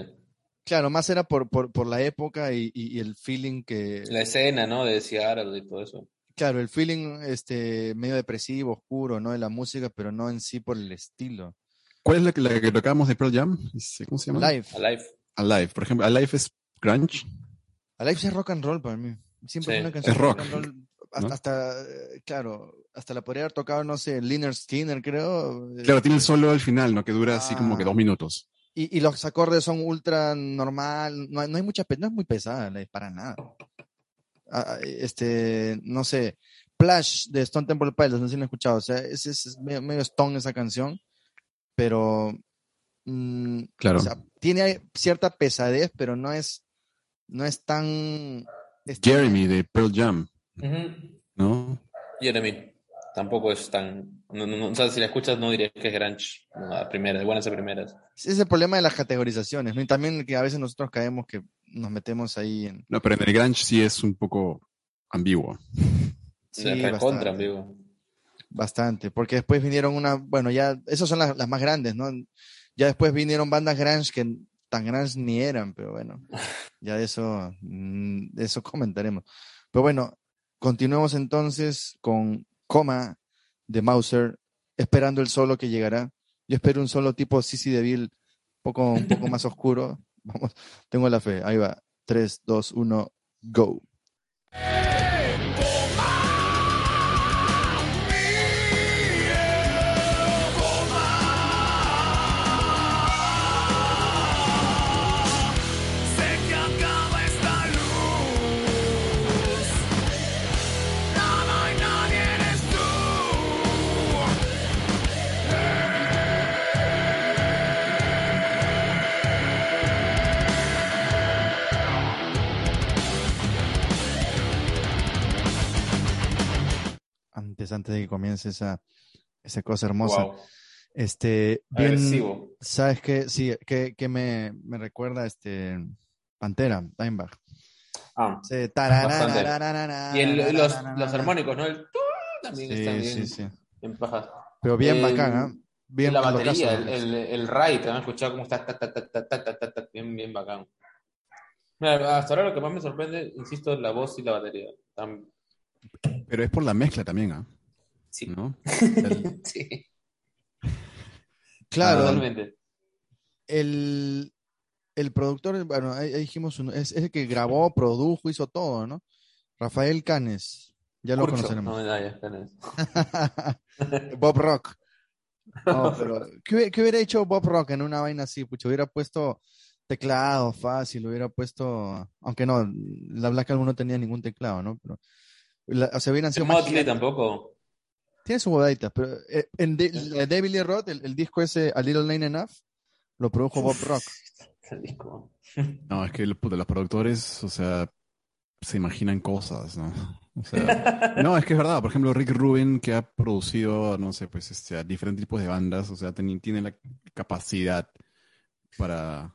Claro, más era por, por, por la época y, y- y el feeling que... La escena, ¿no? De Seattle y todo eso. Claro, el feeling este, medio depresivo, oscuro, ¿no? De la música, pero no en sí por el estilo. ¿Cuál es la que, la que tocábamos de Pearl Jam? ¿Cómo se llama? Live. Alive. Alive. Por ejemplo, Alive es grunge. Alive es rock and roll para mí. Siempre Sí, es una canción es rock, and roll. Hasta, ¿no? hasta, eh, claro, hasta la podría haber tocado, no sé, Liner Skinner, creo. eh, Claro, tiene el solo al final, ¿no? Que dura así como que dos minutos. Y, y los acordes son ultra normal, no hay, no hay mucha, no es muy pesada, para nada. Ah, este, no sé, Plash de Stone Temple Pilots, no sé si lo han escuchado, o sea, es, es, es medio, medio Stone esa canción, pero mm, Claro. o sea, tiene cierta pesadez, pero no es, no es tan... este, Jeremy de Pearl Jam, Ujú. ¿no? Jeremy. Tampoco es tan. No, no, no, o sea, si la escuchas, no dirías que es grunge. No, a primeras, buenas a primeras. Ese es el problema de las categorizaciones, ¿no? Y también que a veces nosotros caemos que nos metemos ahí en... No, pero en el grunge sí es un poco ambiguo. Sí, bastante. amigo. Bastante, porque después vinieron una, bueno, ya, esas son las, las más grandes, ¿no? Ya después vinieron bandas grunge que tan grandes ni eran, pero bueno, ya de eso, mm, de eso comentaremos. Pero bueno, continuemos entonces con Coma de Mauser, esperando el solo que llegará. Yo espero un solo tipo Sissy Deville, poco, un poco más oscuro. (laughs) Vamos, tengo la fe, ahí va. 3, 2, 1, go. Antes, antes de que comience esa, esa cosa hermosa. Wow. Este, bien, Agresivo. ¿sabes qué? Sí, que, que me, me recuerda este Pantera, Dimebag. Ah. Sí, Y el- los, los armónicos, ¿no? El también Sí, están bien, sí. bien pajas. Pero bien El- bacán. Bien la batería, el, el, el ride, ¿te han escuchado cómo está? Ta, ta, ta, ta, ta, ta, ta, ta, bien, bien bacán. Mira, hasta ahora lo que más me sorprende, insisto, es la voz y la batería. Tan- Pero es por la mezcla también, ¿ah? Sí. ¿No? (laughs) El- sí, Claro, totalmente. el, el productor, bueno, ahí, ahí dijimos, uno, es, es el que grabó, produjo, hizo todo, ¿no? Rafael Canes, ya lo Curcho. conoceremos. No, ya, ya, tenés. (laughs) Bob Rock. No, (laughs) pero ¿qué, hubiera- qué hubiera hecho Bob Rock en una vaina así? Pucha, hubiera puesto teclado fácil, hubiera puesto, aunque no, la Black Album no tenía ningún teclado, ¿no? Pero, la- o sea, hubieran sido más Motley tampoco. Tiene su bodadita, pero eh, en de, la de Devil Lee Roth, el, el disco ese, A Little Lane Enough, lo produjo Bob Rock. El disco. No, es que el- puta, los productores, o sea, se imaginan cosas, ¿no? O sea, (laughs) no, es que es verdad. Por ejemplo, Rick Rubin, que ha producido, no sé, pues, este, a diferentes tipos de bandas, o sea, tiene la capacidad para,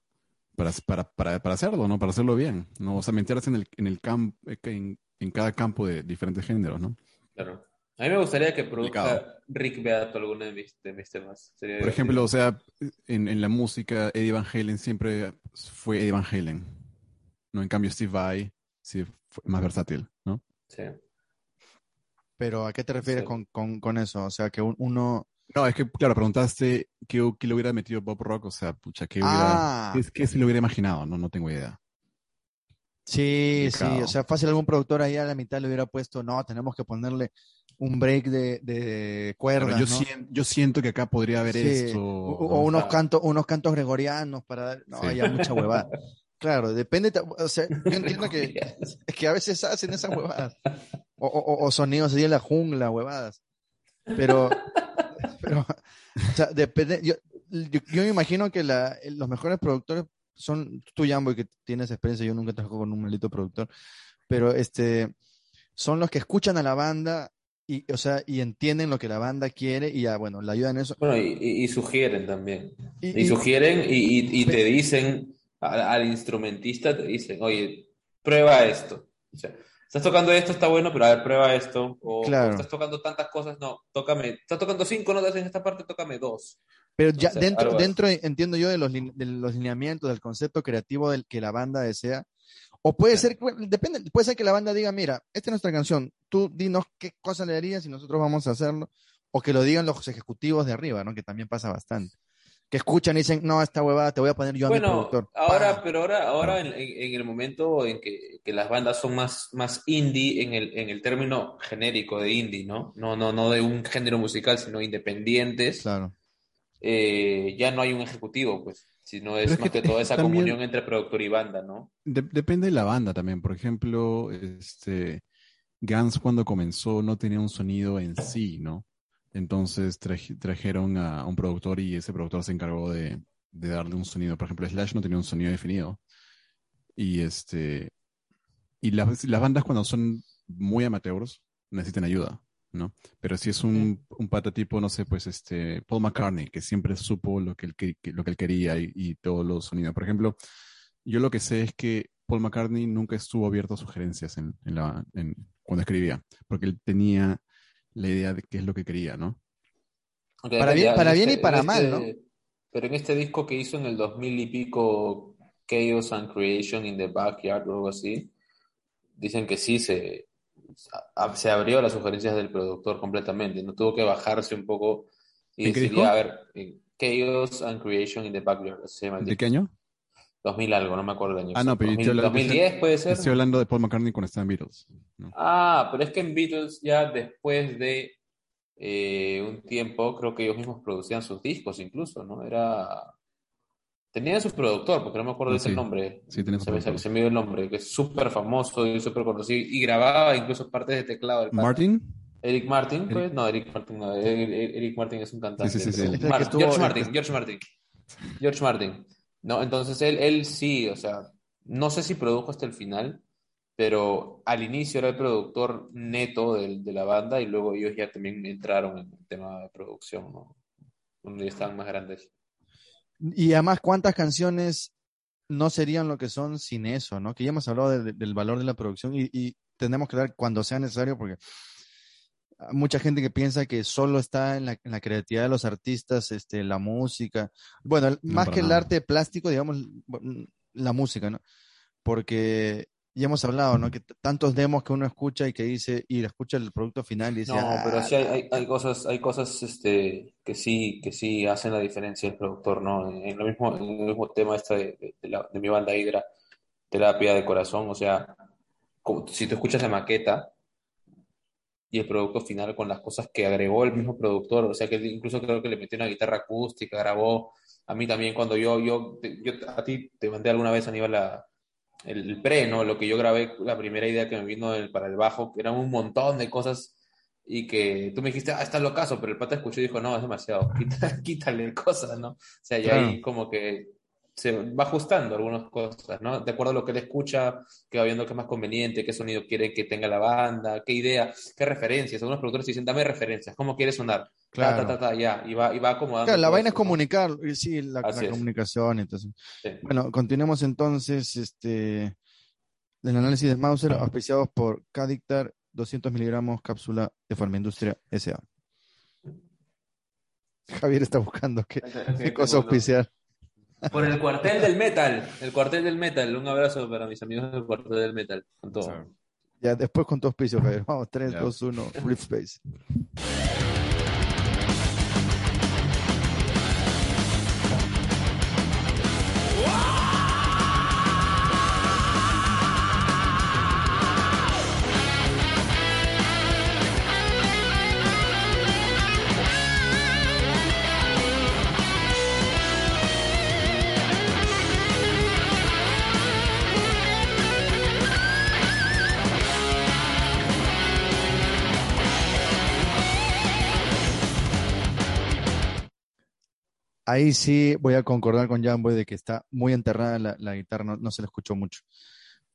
para, para, para, para hacerlo, ¿no? Para hacerlo bien, ¿no? O sea, meterse en el, en el campo, en, en cada campo de diferentes géneros, ¿no? Claro. A mí me gustaría que produzca Complicado. Rick Beato alguno de mis, de mis temas. Sería Por divertido. ejemplo, o sea, en, en la música, Eddie Van Halen siempre fue Eddie Van Halen, ¿no? En cambio, Steve Vai sí fue más versátil, ¿no? Sí. Pero ¿a qué te refieres Sí. con, con, con eso? O sea, que un- uno... No, es que, claro, preguntaste qué, qué le hubiera metido Bob Rock, o sea, pucha, qué hubiera, Ah, qué, qué se le hubiera imaginado, no, no tengo idea. Sí, sí, o sea, fácil algún productor ahí a la mitad le hubiera puesto, no, tenemos que ponerle un break de, de cuerdas, yo, ¿no? sien- yo siento que acá podría haber Sí, esto. O, o ¿no? unos cantos, unos cantos gregorianos para dar, no, Sí. ya mucha huevada. (laughs) Claro, depende, o sea, (laughs) yo entiendo que, es que a veces hacen esas huevadas. O, o- o sonidos así en la jungla, huevadas. Pero, pero, o sea, depende, yo, yo, yo me imagino que la, los mejores productores son tú, Jambo, y que tienes experiencia, yo nunca trabajo con un maldito productor, pero este, son los que escuchan a la banda y, o sea, y entienden lo que la banda quiere y ya, bueno, la ayudan en eso. Bueno, y, y- y sugieren también. Y- Y, sugieren y te dicen al, al instrumentista te dicen, oye, prueba esto. O sea, estás tocando esto, está bueno, pero a ver, prueba esto. O, Claro. o estás tocando tantas cosas, no, tócame, estás tocando cinco notas en esta parte, tócame dos. Pero ya dentro, dentro, entiendo yo, de los, de los lineamientos, del concepto creativo del que la banda desea. O puede ser, bueno, depende, puede ser que la banda diga, mira, esta es nuestra canción, tú dinos qué cosa le harías y nosotros vamos a hacerlo. O que lo digan los ejecutivos de arriba, ¿no? Que también pasa bastante. Que escuchan y dicen, no, esta huevada te voy a poner yo a mi Bueno, productor. ahora, ¡Pah! pero ahora, ahora en, en- en el momento en que, que las bandas son más, más indie en el, en el término genérico de indie, ¿no? No, no, no de un género musical, sino independientes, Claro. Eh, ya no hay un ejecutivo, pues, sino es es más que que toda es esa también- comunión entre productor y banda, ¿no? De- depende de la banda también. Por ejemplo, este, Guns cuando comenzó no tenía un sonido en sí, ¿no? Entonces traje- trajeron a un productor y ese productor se encargó de, de darle un sonido. Por ejemplo, Slash no tenía un sonido definido. Y este y las, las bandas cuando son muy amateurs necesitan ayuda, ¿no? Pero si es un, un pata tipo, no sé, pues este Paul McCartney, que siempre supo lo que él, que- lo que él quería y, y todos los sonidos. Por ejemplo, yo lo que sé es que Paul McCartney nunca estuvo abierto a sugerencias en, en la, en- cuando escribía, porque él tenía la idea de qué es lo que quería, ¿no? Para bien- para en bien y este- para en mal, este- Pero en este disco que hizo en el 2000 y pico, Chaos and Creation in the Backyard o algo así, dicen que sí se, se abrió a las sugerencias del productor completamente, no tuvo que bajarse un poco y ¿En qué decir, disco? a ver, Chaos and Creation in the Backyard, se llama el ¿De qué año? 2000 algo, no me acuerdo el año. Ah, no, pero yo estoy 2000, hablando- 2010 puede ser. Estoy hablando de Paul McCartney cuando estaba en Beatles. ¿no? Ah, pero es que en Beatles ya después de eh, un tiempo, creo que ellos mismos producían sus discos incluso, ¿no? Era... Tenían su productor, porque no me acuerdo No, de ese sí. nombre. Sí, tenía su se me, productor. se me dio el nombre, que es súper famoso y súper conocido. Y grababa incluso partes de teclado. Martin, Eric Martin, Eric- pues. No, Eric Martin no. Eric, Martin es un cantante. Sí, sí, sí, sí. Mar- Es el que estuvo- George Martin, George Martin. George Martin. No, entonces él, él sí, o sea, no sé si produjo hasta el final, pero al inicio era el productor neto del- de, la banda y luego ellos ya también entraron en el tema de producción, ¿no? Donde ya estaban más grandes. Y además, ¿cuántas canciones no serían lo que son sin eso, ¿no? Que ya hemos hablado de- de- del valor de la producción y, y tenemos que dar cuando sea necesario porque hay mucha gente que piensa que solo está en la, en la creatividad de los artistas, este, la música. Bueno, No, más que el arte plástico, digamos, la música, ¿no? Porque ya hemos hablado, ¿no? Que tantos demos que uno escucha y que dice, y escucha el producto final y dice, No, "Ah, pero sí hay, la- hay, hay cosas, hay cosas este, que sí, que sí hacen la diferencia el productor, ¿no? En, lo mismo, en el mismo tema este de, de- de la- de mi banda Hydra, terapia de corazón, o sea, como- si tú escuchas la maqueta y el producto final con las cosas que agregó el mismo productor, o sea que incluso creo que le metió una guitarra acústica, grabó, a mí también cuando yo, yo, yo a ti te mandé alguna vez Aníbal la, el, el pre, ¿no? Lo que yo grabé, la primera idea que me vino del- para el bajo, que eran un montón de cosas y que tú me dijiste, ah, está locazo, pero el pata escuchó y dijo, no, es demasiado, quita- (laughs) quítale cosas, ¿no? O sea, y Claro. ahí como que se va ajustando algunas cosas, ¿no? De acuerdo a lo que él escucha, que va viendo qué es más conveniente, qué sonido quiere que tenga la banda, qué idea, qué referencias. Algunos productores dicen, dame referencias, ¿cómo quiere sonar? Claro. ta, ta, ta, ya, y va, y va acomodando. Claro, la vaina es comunicar, y sí, la, comunicación, entonces. Sí. Bueno, continuemos entonces este, el análisis de Mauser, auspiciados por Cadictar, 200 miligramos cápsula de Farmaindustria S.A. Javier está buscando qué, qué cosa auspiciar. Por el cuartel del metal, el cuartel del metal. Un abrazo para mis amigos del cuartel del metal. Con todo. Ya, después con tu auspicio, Javier. Vamos, 3, Ya. 2, 1, Rift Space. Ahí sí voy a concordar con Jamboy de que está muy enterrada la, la guitarra, no, no se le escuchó mucho.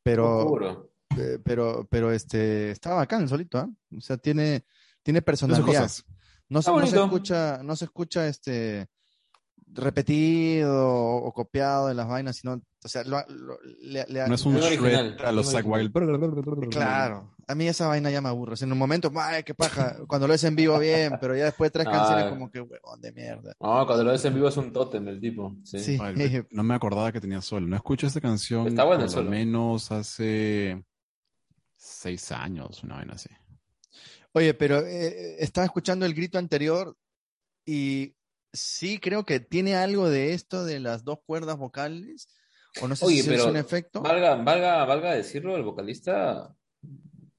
Pero, eh, pero, pero este, estaba bacán solito, ¿ah? O sea, tiene, tiene personalidad. No se, Está no se escucha, no se escucha este repetido o copiado de las vainas, sino, o sea, lo- lo- le- le- No es un shred a los es Zack Wild. Claro, a mí esa vaina ya me aburre. O sea, en un momento, ¡ay, qué paja! Cuando lo ves en vivo, bien, pero ya después de tres Ah. canciones, como que huevón de mierda. No, cuando lo ves en vivo es un tótem el tipo. Sí. Sí. Ay, No me acordaba que tenía solo. No escucho esta canción Está bueno por el lo solo. menos hace seis años, una vaina así. Oye, pero eh, estaba escuchando el grito anterior y sí creo que tiene algo de esto de las dos cuerdas vocales. O no sé Oye, si es un efecto. Valga, valga, valga decirlo, el vocalista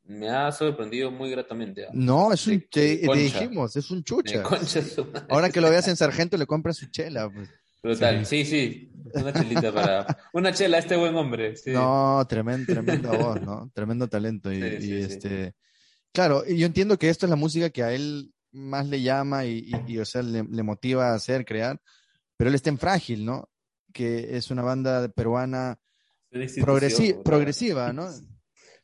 me ha sorprendido muy gratamente. ¿ah? No, es un. De- Te, dijimos, es un chucha. concha su madre. Ahora que lo veas en Sargento, le compras su chela. pues. Brutal. Sí, sí. Una chelita para. Una chela a este buen hombre. Sí. No, tremendo, tremenda voz, ¿no? Tremendo talento. Y, Sí, y sí, sí. este. Claro, yo entiendo que esto es la música que a él más le llama y, y- y, o sea, le, le motiva a hacer, crear. Pero él está en Frágil, ¿no? Que es una banda peruana progresi- ¿no? progresiva, (laughs) ¿no?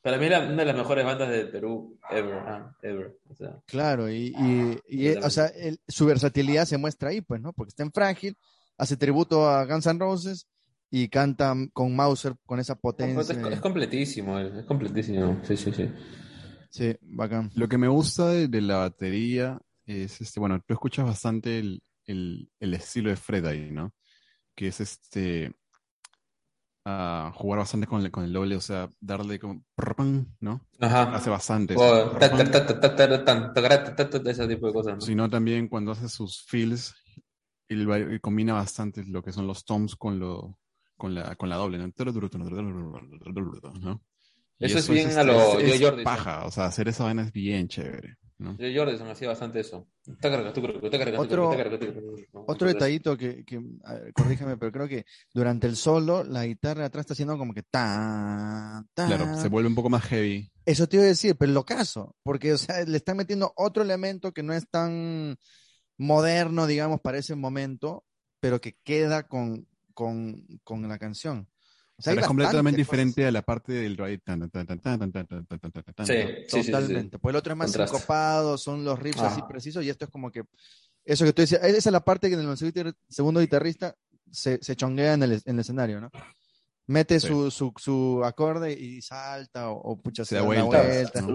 Para mí, la- una de las mejores bandas de Perú ever. ah, ever. O sea, Claro, y, y- y, eh, o sea, su versatilidad se muestra ahí, pues, ¿no? Porque está en Frágil, hace tributo a Guns N' Roses y canta con Mauser con esa es, potencia. es completísimo, es completísimo. Sí, sí, sí. Sí, bacán. Lo que me gusta de, de la batería es, este, bueno, tú escuchas bastante el, el, el estilo de Fred ahí, ¿no? Que es este, ah, jugar bastante con el, con el doble, o sea, darle como, ¿no? Ajá. Hace bastante. Ese tipo de cosas. ¿no? sino también cuando hace sus fills, él, él combina bastante lo que son los toms con lo con la, con la doble, ¿no? ¿no? Eso es bien a lo es- Joe es paja, o sea, hacer esa vaina es bien chévere, ¿no? Yo Jordison hacía bastante eso. Otro- Otro detallito que, que a ver, corrígeme, pero creo que durante el solo la guitarra de atrás está haciendo como que tan, tan. Claro, se vuelve un poco más heavy. Eso te iba a decir, pero lo caso, porque o sea, le están metiendo otro elemento que no es tan moderno, digamos, para ese momento, pero que queda con, con, con la canción. O es completamente diferente a la parte del Sí, totalmente. Pues el otro es más Contraste. sincopado, son los riffs así precisos y esto es como que eso que tú decías, esa es la parte que en el segundo guitarrista se, se chonguea en el, en escenario, ¿no? Mete su, su, acorde y salta o, pucha, se da vuelta. vuelta ¿no?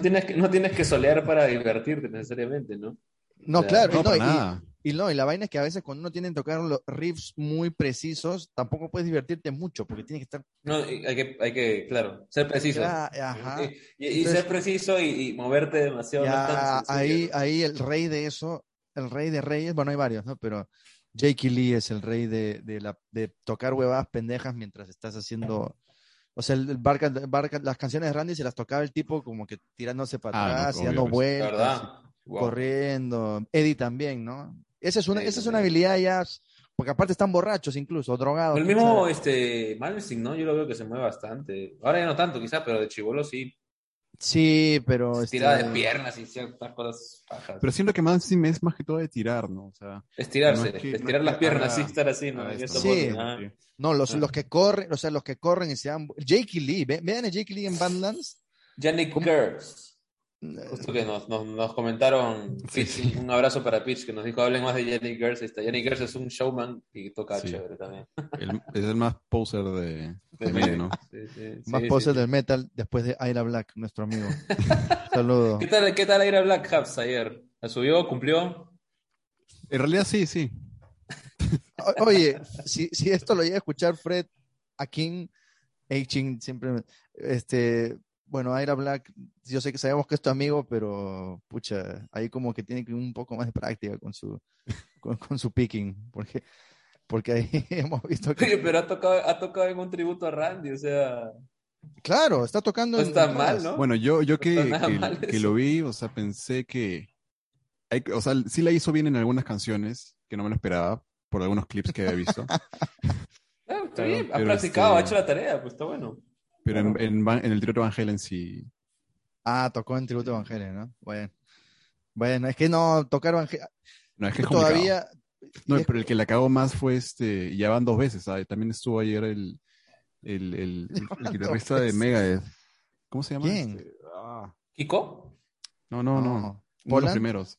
Tienes que, no, tienes que, solear para divertirte necesariamente, ¿no? No, claro. No, para no, y la vaina es que a veces cuando uno tiene que tocar los riffs muy precisos, tampoco puedes divertirte mucho, porque tienes que estar. No, y hay que, hay que, claro, ser preciso. Ajá. Y, y- y ser preciso y, y moverte demasiado. no Ya, ahí, ahí el rey de eso, el rey de reyes, bueno, hay varios, ¿no? Pero Jake Lee es el rey de, de, la, de tocar huevadas pendejas mientras estás haciendo. O sea, el Barca, Barca- las canciones de Randy se las tocaba el tipo como que tirándose para Ah, no, atrás y obvio, dando vueltas. Wow. corriendo. Eddie también, ¿no? Esa es una, esa es una habilidad ya, porque aparte están borrachos incluso, drogados. El mismo sabe. este, Malmsteen, ¿no? Yo lo veo que se mueve bastante. Ahora ya no tanto, quizá, pero de chivolo sí. Sí, pero. este, Tirada de piernas y ciertas cosas bajas. Pero siento que Mansim es más que todo de tirar, ¿no? O sea, Estirarse, no es que- no estirar es las que piernas, sí, estar así, ¿no? esto. esta Sí. ah. No, los, Ah. los que corren, o sea, los que corren y se dan. Jake Lee, ve- vean a Jake Lee en Badlands. Yannick ¿Cómo? Gers. Eh, Justo que nos, nos, nos comentaron, Sí, Pitch, sí. un abrazo para Pitch, que nos dijo, hablen más de Yannick Gers. Yannick Gers es un showman y toca Sí. chévere también. el- es el más poser de, (laughs) de medio, ¿no? Sí, sí, Más sí. del metal después de Ira Black, nuestro amigo. (laughs) Saludos. ¿Qué tal, qué tal Aira Black Hubs ayer? ¿La subió? ¿Cumplió? En realidad sí, sí. O- Oye, si, si esto lo llega a escuchar Fred Akin, Achin, siempre, este, bueno, Ira Black, yo sé que sabemos que es tu amigo, pero pucha, ahí como que tiene que un poco más de práctica con su, (laughs) con, con su picking, porque, porque ahí (laughs) hemos visto Oye, que, pero ha tocado, ha tocado en un tributo a Randy, o sea, claro, está tocando no en- está en mal. ¿no? Bueno, yo, yo que, que- que lo vi, o sea, pensé que, hay que- o sea, sí la hizo bien en algunas canciones, que no me lo esperaba, por algunos clips que había visto, (laughs) Ah, está Claro, bien, ha practicado, este- ha hecho la tarea, pues está bueno. Pero en, en, Van- en el tributo Van Halen sí, Ah, tocó en Tributo Evangelio, ¿no? Bueno. Bueno, es que no, tocar Evangelio. no es que es. Todavía. No, es- pero el que la cagó más fue este, ya van dos veces, ¿sabes? También estuvo ayer el, el, el, (laughs) el- guitarrista de. Megadeth. ¿Cómo se llama? ¿Quién? Este, ah, ¿Kiko? no, no, no. Uno de los primeros.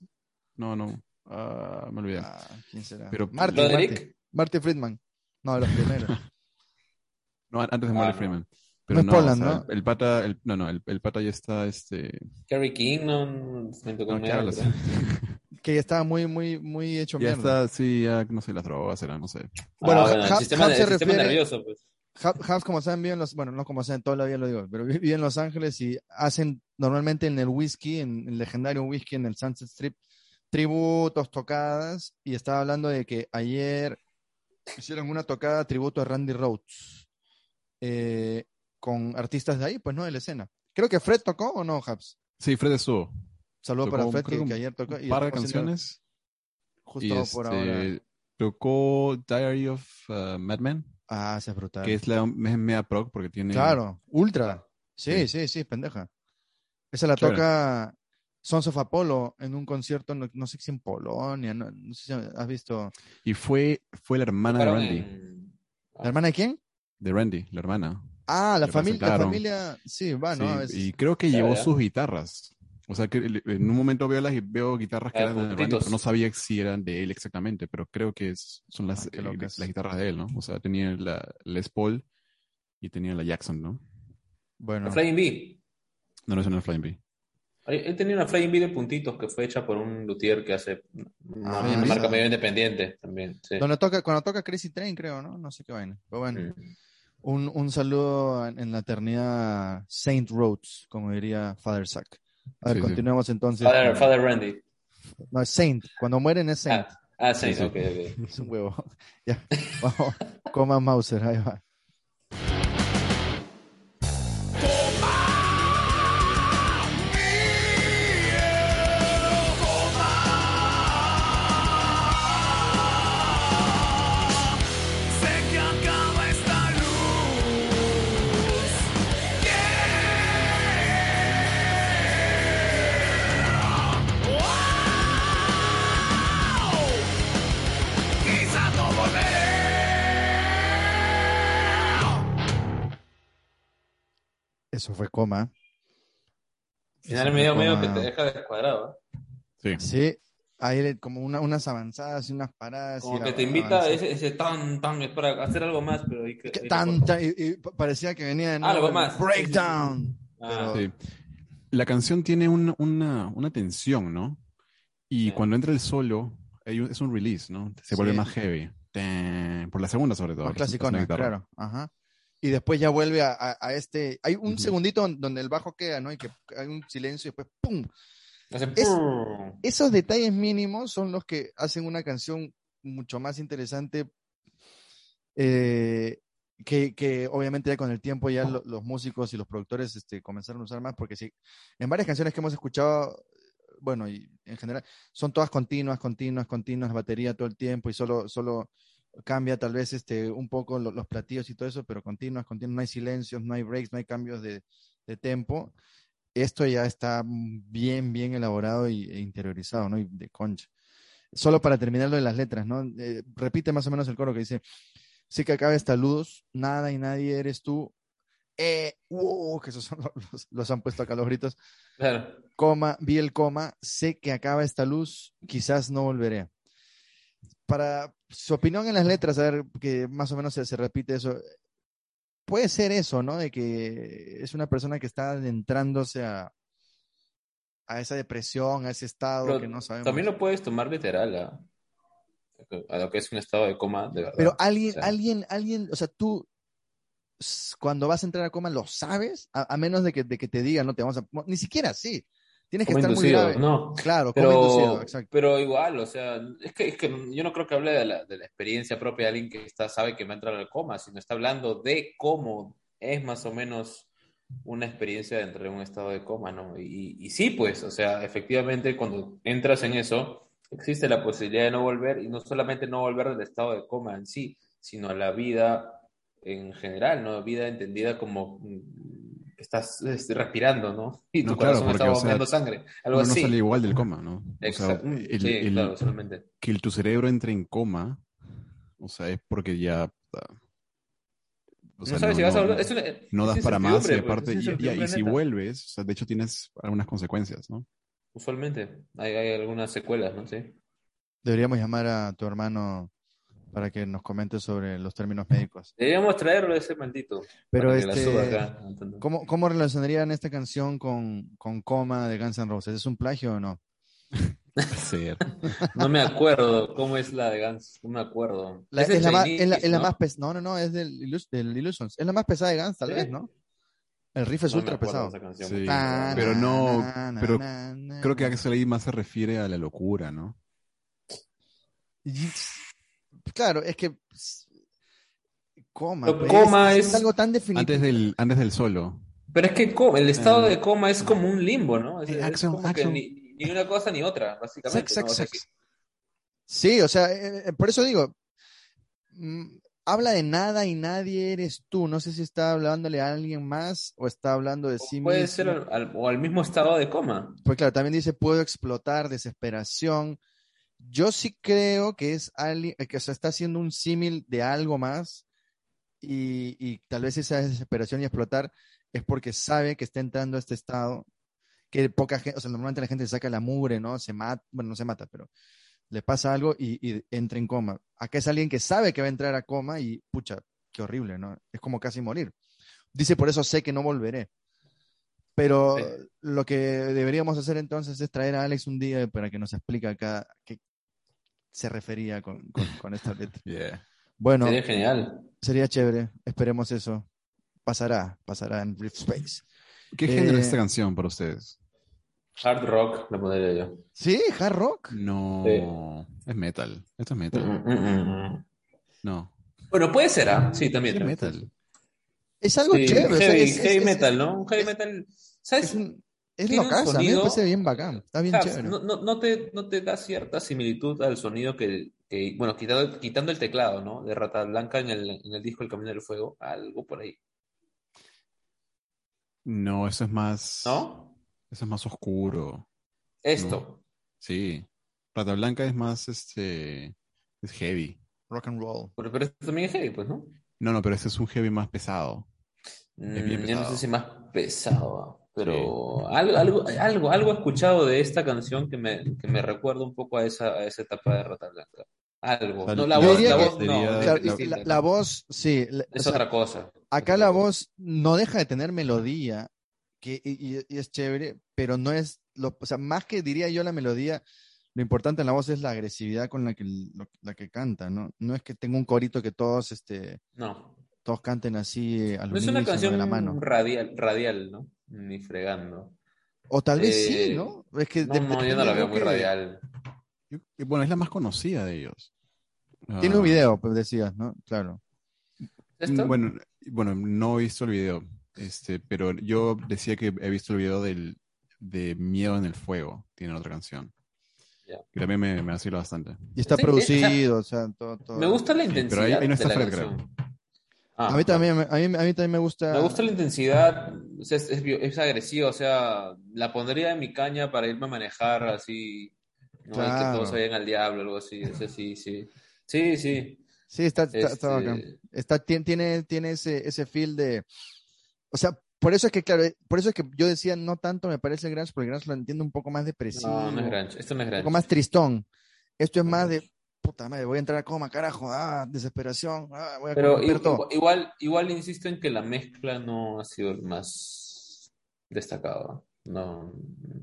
No, no. Ah, me olvidé. Ah, ¿Quién será? Pero- Marty, Roderick. Marty. Marty Friedman. No, los primeros. (laughs) No, antes de Ah, Morgan no. Freeman. No es Poland, o sea, ¿no? El, pata, el, no, no, el, el pata ya está, este... Kerry King, no, me tocó No, (laughs) que ya estaba muy, muy, muy hecho ya mierda. está, sí, ya, no sé, las drogas será, no sé. Bueno, Bueno, el sistema, Hub el se sistema refiere- nervioso, pues. Hubs, como saben, vive en los, bueno, no como saben, toda la vida lo digo, pero vi- vive en Los Ángeles y hacen normalmente en el whisky, en el legendario whisky, en el Sunset Strip, tributos, tocadas, y estaba hablando de que ayer hicieron una tocada tributo a Randy Rhodes, eh, con artistas de ahí, pues no, de la escena. Creo que Fred tocó o no, Hubs. Sí, Fred estuvo. Saludos Tocó, para Fred, que, ayer tocó. y par de canciones. Justo y por este, ahora. Tocó Diary of uh, Madman, Ah, esa es brutal. que es la es media prog porque tiene... Claro, Ultra. Sí, Sí. sí, sí, pendeja. Esa la Chévere. toca Sons of Apollo en un concierto, no, no sé si en Polonia, no, no sé si has visto. Y fue, fue la hermana de Randy. en- ¿La hermana de quién? De Randy, la hermana. Ah, la familia, la familia, sí, va, Sí, ¿no? A veces- y creo que llevó ya. sus guitarras. O sea, que en un momento veo las veo guitarras que Ah, eran de Randy, pero no sabía si eran de él exactamente, pero creo que es- son las, Ah, eh, las guitarras de él, ¿no? O sea, tenía la Les Paul y tenía la Jackson, ¿no? Bueno, La Flying B. No, no es una Flying B. Él tenía una Flying B de puntitos que fue hecha por un luthier que hace una, Ah, una marca medio independiente también. Sí. donde toca, cuando toca Crazy Train, creo, ¿no? No sé qué vaina. Pero bueno, Mm. Un, un saludo en, la eternidad Saint Rhodes, como diría Father Sack. A ver, Sí, sí. continuemos entonces. Father, con- Father Randy. No, es Saint. Cuando mueren es Saint. Ah, ah sí, Sí, sí. ok, ok. (laughs) Es un huevo. (laughs) ya, vamos. Coma Mauser, ahí va. Eso fue coma. Final medio, medio que te deja descuadrado. ¿eh? Sí. Sí, hay le- como una- unas avanzadas y unas paradas. y Como que la- te invita ese, ese tan, tan, es para hacer algo más, pero hay que. Que hay que tan, tan- y, y pa- parecía que venía de nuevo Algo más. Breakdown. Ah, pero- Sí. La canción tiene un- una, una tensión, ¿no? Y Sí. cuando entra el solo, es un release, ¿no? Se vuelve Sí. más heavy. Por la segunda, sobre todo. Que una clasicona, claro. Ajá. Y después ya vuelve a, a- a este. Hay un segundito don- donde el bajo queda, ¿no? Y que hay un silencio y después ¡pum! hace Es- prrr. Esos detalles mínimos son los que hacen una canción mucho más interesante. eh, que, que obviamente ya con el tiempo ya lo- los músicos y los productores este, comenzaron a usar más, porque sí, en varias canciones que hemos escuchado, bueno, y en general, son todas continuas, continuas, continuas, batería todo el tiempo y solo, solo cambia tal vez este, un poco lo- los platillos y todo eso, pero continuas, continuas, no hay silencios, no hay breaks, no hay cambios de, de tempo. Esto ya está bien, bien elaborado y, e interiorizado, ¿no? Y de concha. Solo para terminar lo de las letras, ¿no? Eh, repite más o menos el coro que dice, sí que acaba esta luz, nada y nadie eres tú, eh, uh, que esos son (laughs) los, los- los han puesto acá los gritos, Claro. coma, vi el coma, sé que acaba esta luz, quizás no volveré. Para su opinión en las letras, a ver, que más o menos se, se repite eso, puede ser eso, ¿no? De que es una persona que está adentrándose a, a esa depresión, a ese estado Pero que no sabemos. También lo puedes tomar literal ¿ah? a lo que es un estado de coma, de verdad. Pero alguien, O sea, alguien, alguien, o sea, tú cuando vas a entrar a coma lo sabes, a, a menos de que, de que te digan, no te vamos a, ni siquiera sí, tienes que como estar muy inducido, grave. no. Claro, como inducido, Pero, exacto. pero igual, o sea, es que, es que yo no creo que hable de la, de la experiencia propia de alguien que está, sabe que va a entrar al coma, sino está hablando de cómo es más o menos una experiencia de entrar en un estado de coma, ¿no? Y, y sí, pues, o sea, efectivamente, cuando entras en eso, existe la posibilidad de no volver, y no solamente no volver del estado de coma en sí, sino a la vida en general, ¿no? Vida entendida como que estás este, respirando, ¿no? (laughs) Y tu No, claro, corazón porque, está o sea, bombeando sangre, algo Uno no así. sale igual del coma, ¿no? O sea, Exacto. el- sí, el- claro, solamente. que el- tu cerebro entre en coma, o sea, es porque ya... o sea, no sabes si vas a volver. Es una- no das para más y pues, aparte, y- y, incertidumbre y si vuelves, o sea, de hecho tienes algunas consecuencias, ¿no? Usualmente hay, hay algunas secuelas, ¿no? Sí. Deberíamos llamar a tu hermano para que nos comente sobre los términos médicos. Deberíamos traerlo ese maldito. Pero este, acá. ¿cómo, cómo relacionarían esta canción con, con Coma de Guns N' Roses? ¿Es un plagio o no? (laughs) Sí. No me acuerdo cómo es la de Guns. No me acuerdo. La- es, la más, Chinese, es la- es la ¿no? más pes- No, no, no, es del, Illus- del Illusions. Es la más pesada de Guns, tal ¿Sí? vez, ¿no? El riff es No ultra pesado. Sí. Na, Pero no- na, na, pero na, na, Creo que. Axel ahí más se refiere a la locura, ¿no? Claro, es que coma, pues, coma es, es- algo tan definitivo. Antes del, antes del solo. Pero es que el estado Ah. de coma es como un limbo, ¿no? Es, Eh, es Axel, como que ni, ni una cosa ni otra, básicamente. Sex, ¿no? O sea, sex, sex. Sí, o sea, eh, eh, por eso digo, mm, habla de nada y nadie eres tú. No sé si está hablándole a alguien más o está hablando de sí puede mismo. ser al, al- o al mismo estado de coma. Pues claro, también dice, puedo explotar, desesperación. Yo sí creo que es alguien, eh, que se está haciendo un símil de algo más y, y tal vez esa desesperación y explotar es porque sabe que está entrando a este estado, que poca gente, o sea, normalmente la gente se saca la mugre, ¿no? Se mata, bueno, no se mata, pero le pasa algo y, y entra en coma. Acá es alguien que sabe que va a entrar a coma y, pucha, qué horrible, ¿no? Es como casi morir. Dice, por eso sé que no volveré. Pero Sí. lo que deberíamos hacer entonces es traer a Alex un día para que nos explique acá qué se refería con, con, con esta letra. (laughs) Yeah. Bueno, Sería genial. sería chévere, esperemos eso. Pasará, pasará en Rift Space. ¿Qué Eh, género es esta canción para ustedes? Hard rock, lo pondría yo. ¿Sí? ¿Hard rock? No, es metal. Esto es metal. Mm, mm, mm, mm. No, Bueno, puede ser, ¿ah? Sí, también. es metal. Es algo Sí, chévere. o sea, heavy, es, heavy es- metal, ¿no? Un heavy es- metal. ¿Sabes? es un- es locaza, a mí me parece bien bacán, está bien chévere. no, no, no te, no te da cierta similitud al sonido que, que- bueno, quitando, quitando el teclado, ¿no? De Rata Blanca en el, en el disco El Camino del Fuego, algo por ahí, No, eso es más. ¿no? Eso es más oscuro. Esto. Sí. Rata Blanca es más este. Es heavy. Rock and roll. Pero, pero esto también es heavy, pues, ¿no? No, no, pero este es un heavy más pesado. Es bien Mm, yo no sé si más pesado, pero algo, algo, algo, algo he escuchado de esta canción que me, que me recuerda un poco a esa, a esa etapa de Rata Blanca. Algo. No, la voz, la voz no, la, la voz, sí. o Es sea, otra cosa. acá la voz no deja de tener melodía, que, y, y- y es chévere, pero no es, lo, o sea, más que diría yo la melodía, lo importante en la voz es la agresividad con la que, lo- la que canta, ¿no? No es que tenga un corito que todos, este, No. Todos canten así eh, al No es una unísono de la canción mano. radial, radial, ¿no? Ni fregando. O tal vez sí, Eh, ¿no? Es que No, de- no, yo no la veo muy que- radial. Bueno, es la más conocida de ellos. Tiene Ah, un video, pues decías, ¿no? Claro. ¿Esto? Bueno, bueno, no he visto el video, este, pero yo decía que he visto el video del, de Miedo en el Fuego, tiene otra canción. Ya. Que también me, me vacila bastante. Y está Sí, producido, (laughs) o sea, todo, todo. Me gusta la Sí, pero intensidad ahí- ahí no está Fred, creo. Ah, A mí también, me- a mí, a mí también me gusta. Me gusta la intensidad, es, es, es agresiva, o sea, la pondría en mi caña para irme a manejar así, no Y que Claro. todos vayan al diablo, algo así, o sea, sí, sí. Sí, sí. Sí, está, está, está Este, bacán. Está, tiene, tiene, tiene ese, ese feel de. O sea, por eso es que, claro, por eso es que yo decía, no tanto me parece el Grunge, porque el Grunge lo entiendo un poco más depresivo, No, no es grunge, esto no es un grunge. poco más tristón. Esto es más de, puta madre, voy a entrar a coma, carajo, ah, desesperación, ah, voy a Pero romper i- todo. igual, igual insisto en que la mezcla no ha sido el más destacado. No,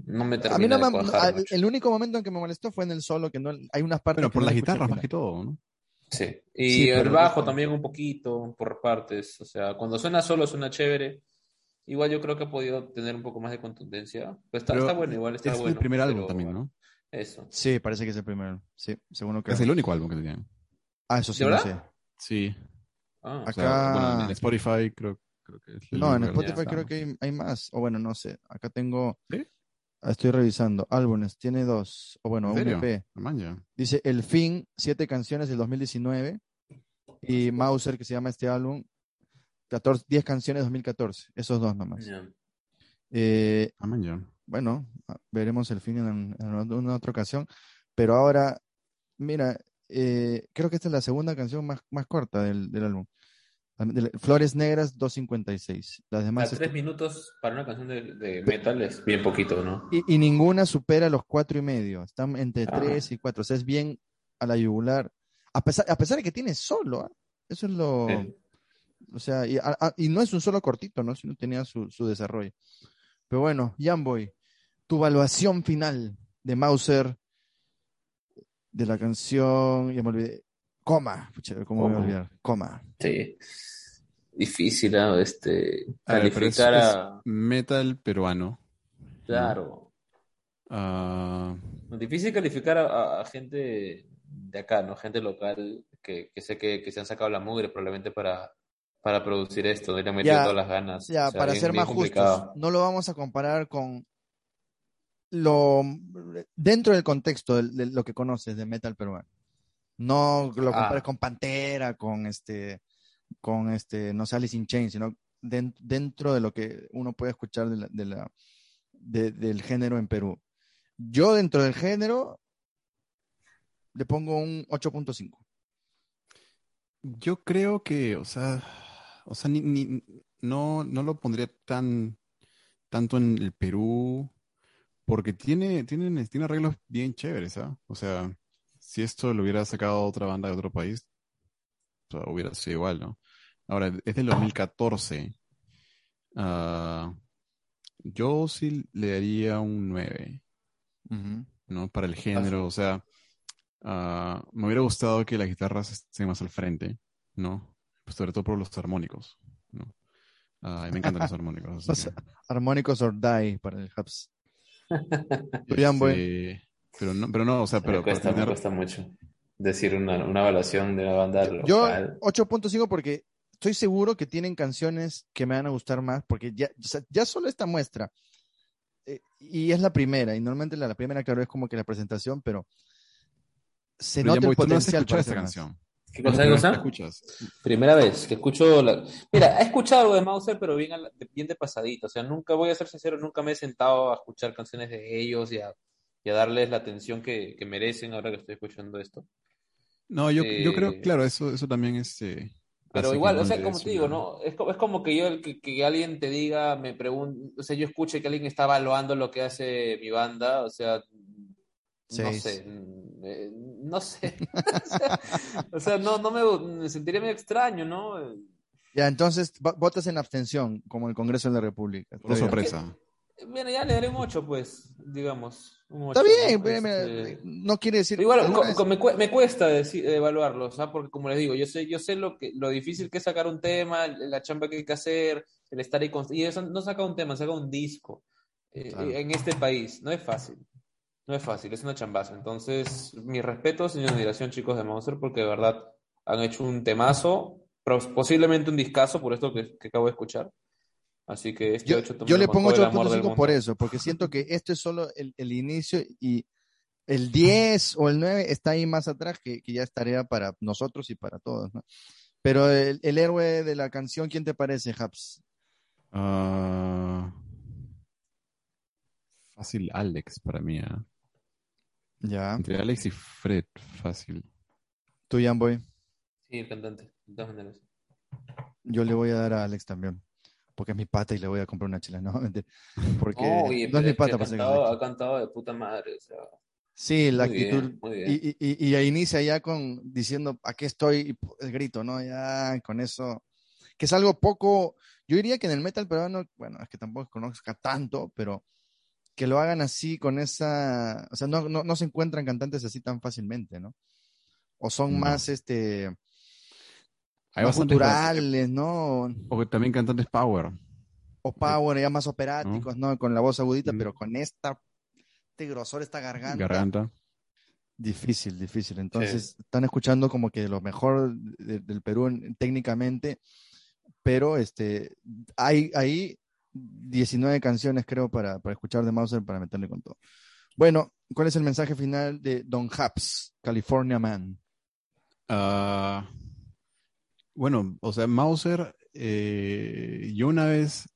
no me A mí termina no de me, al- el único momento en que me molestó fue en el solo, que no hay unas partes Bueno, por no las guitarras más que todo, ¿no? Sí. Y Sí, el bajo también un poquito, por partes. O sea, cuando suena solo suena chévere. Igual yo creo que ha podido tener un poco más de contundencia. Pues está, Pero está bueno, igual está es bueno. el primer álbum pero, también, ¿no? Eso. Sí, parece que es el primero. Sí, según lo que. Es el único álbum que tenían. Ah, eso sí, ¿De no verdad? sé. Sí. Ah, O sea, Acá- bueno, en Spotify creo, creo que es el No, en Spotify está. creo que hay, hay más. O bueno, no sé. Acá tengo. ¿Sí? Estoy revisando. Álbumes, tiene dos. O bueno, ¿En un? EP. Manches. Dice El Fin, siete canciones del 2019. Y Mauser, que se llama este álbum, 14, 10 canciones 2014. Esos dos nomás. Eh, Ah, manches. Bueno, veremos el fin en, en una otra ocasión. Pero ahora, mira, eh, creo que esta es la segunda canción más, más corta del, del álbum. Flores Negras 2.56. Las A demás. tres minutos para una canción de, de metal es bien poquito, ¿no? Y, y ninguna supera los cuatro y medio. Están entre Ah. tres y cuatro. O sea, es bien a la yugular. A pesar, a pesar de que tiene solo, ¿ah? eso es lo. Sí. O sea, y, a- a- y no es un solo cortito, ¿no? Sino tenía su, su desarrollo. Pero bueno, Jamboy, tu evaluación final de Mauser de la canción, ya me olvidé. Coma, pucha, ¿cómo me voy a olvidar? Coma. Sí. Difícil, ¿ah? Este, A ver, pero es- calificar a... metal peruano. Claro. Ah, Difícil calificar a, a- a gente de acá, ¿no? Gente local que, que sé que, que se han sacado la mugre probablemente para, para producir esto, le han metido Ya, todas las ganas. Ya, O sea, para bien- ser bien más justos, complicado. no lo vamos a comparar con lo dentro del contexto de, de lo que conoces de metal peruano. No lo compares Ah. con Pantera, con este, con este, no sé, Alice in Chains, sino den- dentro de lo que uno puede escuchar de la- de la- de- del género en Perú. Yo dentro del género le pongo un 8.5. yo creo que, o sea, o sea, ni, ni- no, no lo pondría tan tanto en el Perú, porque tiene, tiene, tiene arreglos bien chéveres, ¿ah? O sea, si esto lo hubiera sacado otra banda de otro país, o sea, hubiera sido igual, ¿no? Ahora, es del 2014. Ah, yo sí le daría un 9. ¿no? Para el género, o sea, ah, me hubiera gustado que las guitarras estén más al frente, ¿no? Pues sobre todo por los armónicos, ¿no? Ah, y me encantan los (laughs) armónicos. así Los que, Armónicos or Die para el Hubs. (laughs) Boy. este, pero no, pero no, o sea, Me pero para cuesta, me cuesta mucho decir una, una evaluación de una banda Yo local. 8.5 porque estoy seguro que tienen canciones que me van a gustar más, porque ya, o sea, ya solo esta muestra, eh, y es la primera, y normalmente la, la primera, claro, es como que la presentación, pero se pero ya, nota el no has potencial escuchado para esta canción. ¿Qué Es cosa, la escuchas. Primera vez que escucho la... Mira, he escuchado algo de Mauser, pero bien, la- bien de pasadito. O sea, nunca, voy a ser sincero, nunca me he sentado a escuchar canciones de ellos y a, y a darles la atención que, que merecen ahora que estoy escuchando esto. No, yo, yo creo, Eh, claro, eso, eso también este, Pero hace que igual, no o sea, como te digo, ¿no? Es, es como que yo, que, que alguien te diga, me pregunte, o sea, yo escuche que alguien está evaluando lo que hace mi banda, o sea, no sé, mm, eh, no sé. (laughs) O sea, no, no me, me sentiría medio extraño, ¿no? Ya, entonces vo- votas en abstención, como el Congreso de la República. Por sorpresa. Bueno, ya le daré un 8, pues, digamos. Un Está bien, ¿no? Este, no quiere decir. Igual, me, me cuesta decir, evaluarlo, ¿sabes? Porque como les digo, yo sé, yo sé lo que, lo difícil que es sacar un tema, la chamba que hay que hacer, el estar ahí y eso no saca un tema, saca un disco eh, Claro. en este país, no es fácil, no es fácil, es una chambaza. Entonces, mi respeto y mi admiración, chicos de Monster, porque de verdad han hecho un temazo, posiblemente un discazo, por esto que, que acabo de escuchar. Así que este Yo, 8 yo le pongo todo el amor del 8.5 por eso, porque siento que esto es solo el, el inicio y el 10 o el 9 está ahí más atrás, que, que ya es tarea para nosotros y para todos, ¿no? Pero el, el héroe de la canción, ¿quién te parece, Haps? Ah, fácil Alex para mí, ¿ah? Ya, Entre Alex y Fred, fácil. tú, Boy. Sí, el cantante, de todas maneras. Yo le voy a dar a Alex también, porque es mi pata y le voy a comprar una chela, (laughs) no. Porque Oye, no es mi pata, ha pues, es cantado, ha cantado de puta madre, o sea, Sí, la muy actitud. bien, muy bien. Y, y, y- y ahí inicia ya con diciendo, aquí estoy, el grito, ¿no? Ya con eso, que es algo poco, yo diría que en el metal peruano, bueno, es que tampoco conozca tanto, pero que lo hagan así con esa, o sea, no, no, no se encuentran cantantes así tan fácilmente, ¿no? O son No. más, este, Hay más naturales, ¿no? O también cantantes Power. O power, ya más operáticos, ¿no? Con la voz agudita, Mm. pero con esta, este grosor, esta garganta. Garganta. Difícil, difícil. Entonces, están escuchando como que lo mejor de- del Perú en- técnicamente, pero este, hay ahí 19 canciones, creo, para, para escuchar de Mauser para meterle con todo. Bueno, ¿cuál es el mensaje final de Don Haps, California Man? Ah, bueno, o sea, Mauser, eh, yo una vez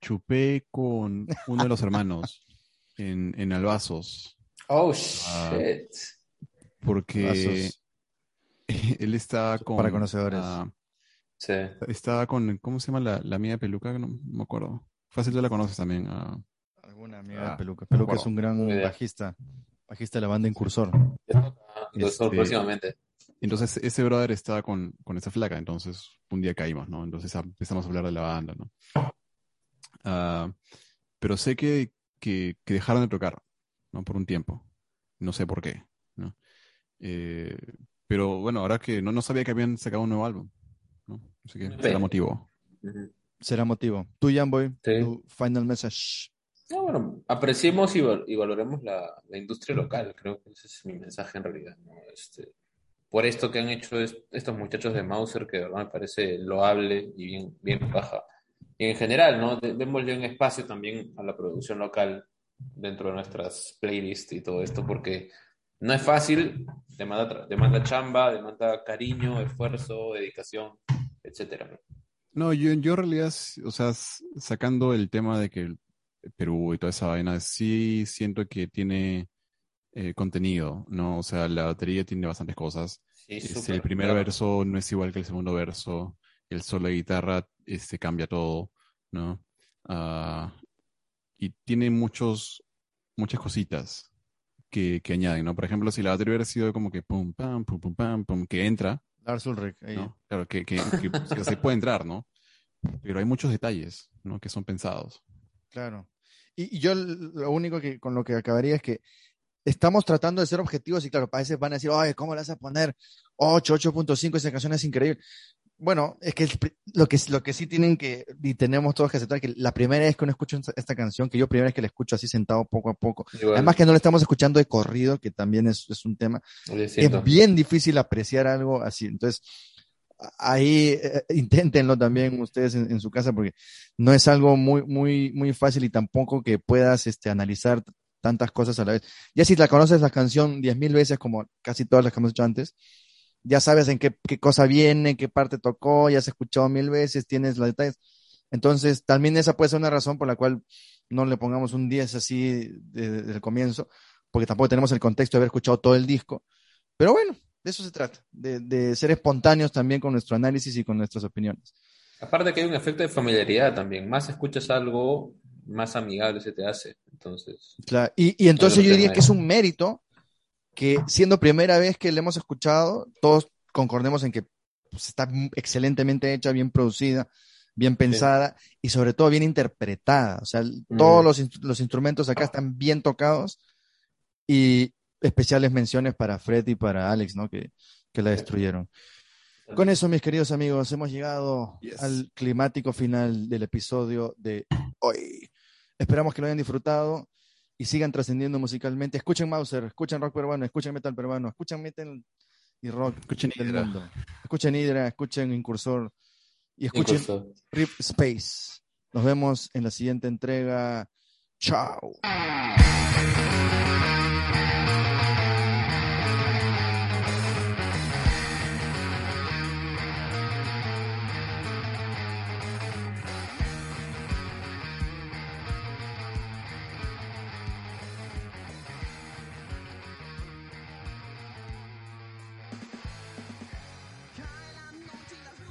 chupé con uno de los hermanos (laughs) en, en Albazos, Oh, Ah, shit. porque Vasos. (laughs) él estaba con... Para conocedores. ah, Sí. estaba con, ¿cómo se llama la, la mía peluca? No, no me acuerdo. Fácil, tú la conoces también. ah. Alguna amiga Ah, de Peluca. me Peluca es un gran bajista, bajista de la banda Incursor. Este- próximamente. Entonces ese brother estaba con, con esa flaca, entonces un día caímos, ¿no? Entonces ah, empezamos a hablar de la banda, ¿no? Ah, pero sé que, que, que dejaron de tocar, ¿no? Por un tiempo. No sé por qué, ¿no? Eh, pero bueno, ahora que no, no sabía que habían sacado un nuevo álbum. Así que será motivo. Será motivo. Tú, Jamboy, Sí. tu final message. No, bueno, apreciemos y, val- y valoremos la, la industria local. Creo que ese es mi mensaje en realidad. ¿no? Este, por esto que han hecho es- estos muchachos de Mauser, que de verdad me parece loable y bien, bien baja. Y en general, ¿no? De- démosle un espacio también a la producción local dentro de nuestras playlists y todo esto, porque no es fácil, demanda, demanda chamba, demanda cariño, esfuerzo, dedicación, etcétera. ¿no? Yo, yo en realidad, o sea, sacando el tema de que el Perú y toda esa vaina, sí siento que tiene eh, contenido, ¿no? O sea, la batería tiene bastantes cosas. Sí, Este, el primer claro. verso no es igual que el segundo verso. El solo de guitarra este, cambia todo, ¿no? Ah, y tiene muchos, muchas cositas que, que añaden, ¿no? Por ejemplo, si la batería hubiera sido como que pum, pam, pum, pum, pam, pum, que entra, Lars Ulrich. ahí. ¿no? Claro, que, que, que, que se puede entrar, ¿no? Pero hay muchos detalles, ¿no? Que son pensados. Claro. Y, y yo lo único que con lo que acabaría es que estamos tratando de ser objetivos y claro, a veces van a decir, oye, ¿cómo le vas a poner 8, 8.5? Esa canción es increíble. Bueno, es que lo que, lo que sí tienen que, y tenemos todos que aceptar, que la primera vez que uno escucha esta- canción, que yo primera vez que la escucho así sentado poco a poco, Igual, además que no la estamos escuchando de corrido, que también es, es un tema, es bien difícil apreciar algo así. Entonces, ahí eh, inténtenlo también ustedes en, en su casa porque no es algo muy, muy, muy fácil y tampoco que puedas este, analizar tantas cosas a la vez. Ya si la conoces la canción diez mil veces, como casi todas las que hemos hecho antes, ya sabes en qué, qué cosa viene, qué parte tocó, ya has escuchado mil veces, tienes los detalles. Entonces, también esa puede ser una razón por la cual no le pongamos un 10 así de- desde el comienzo, porque tampoco tenemos el contexto de haber escuchado todo el disco. Pero bueno, de eso se trata, de, de ser espontáneos también con nuestro análisis y con nuestras opiniones. Aparte que hay un efecto de familiaridad también. Más escuchas algo, más amigable se te hace. Entonces, Claro, Y, y entonces Yo diría que es un mérito que siendo primera vez que le hemos escuchado, todos concordemos en que pues, está excelentemente hecha, bien producida, bien pensada y sobre todo bien interpretada. O sea, todos los, los instrumentos acá están bien tocados y especiales menciones para Fred y para Alex, ¿no? Que, que la destruyeron. Con eso, mis queridos amigos, hemos llegado Yes. al climático final del episodio de hoy. Esperamos que lo hayan disfrutado y sigan trascendiendo musicalmente. Escuchen Mauser, escuchen rock peruano, escuchen metal peruano, escuchen metal y rock Escuchen del Hydra. mundo. Escuchen Hydra, escuchen Incursor y escuchen. Rip Space. Nos vemos en la siguiente entrega. Chao.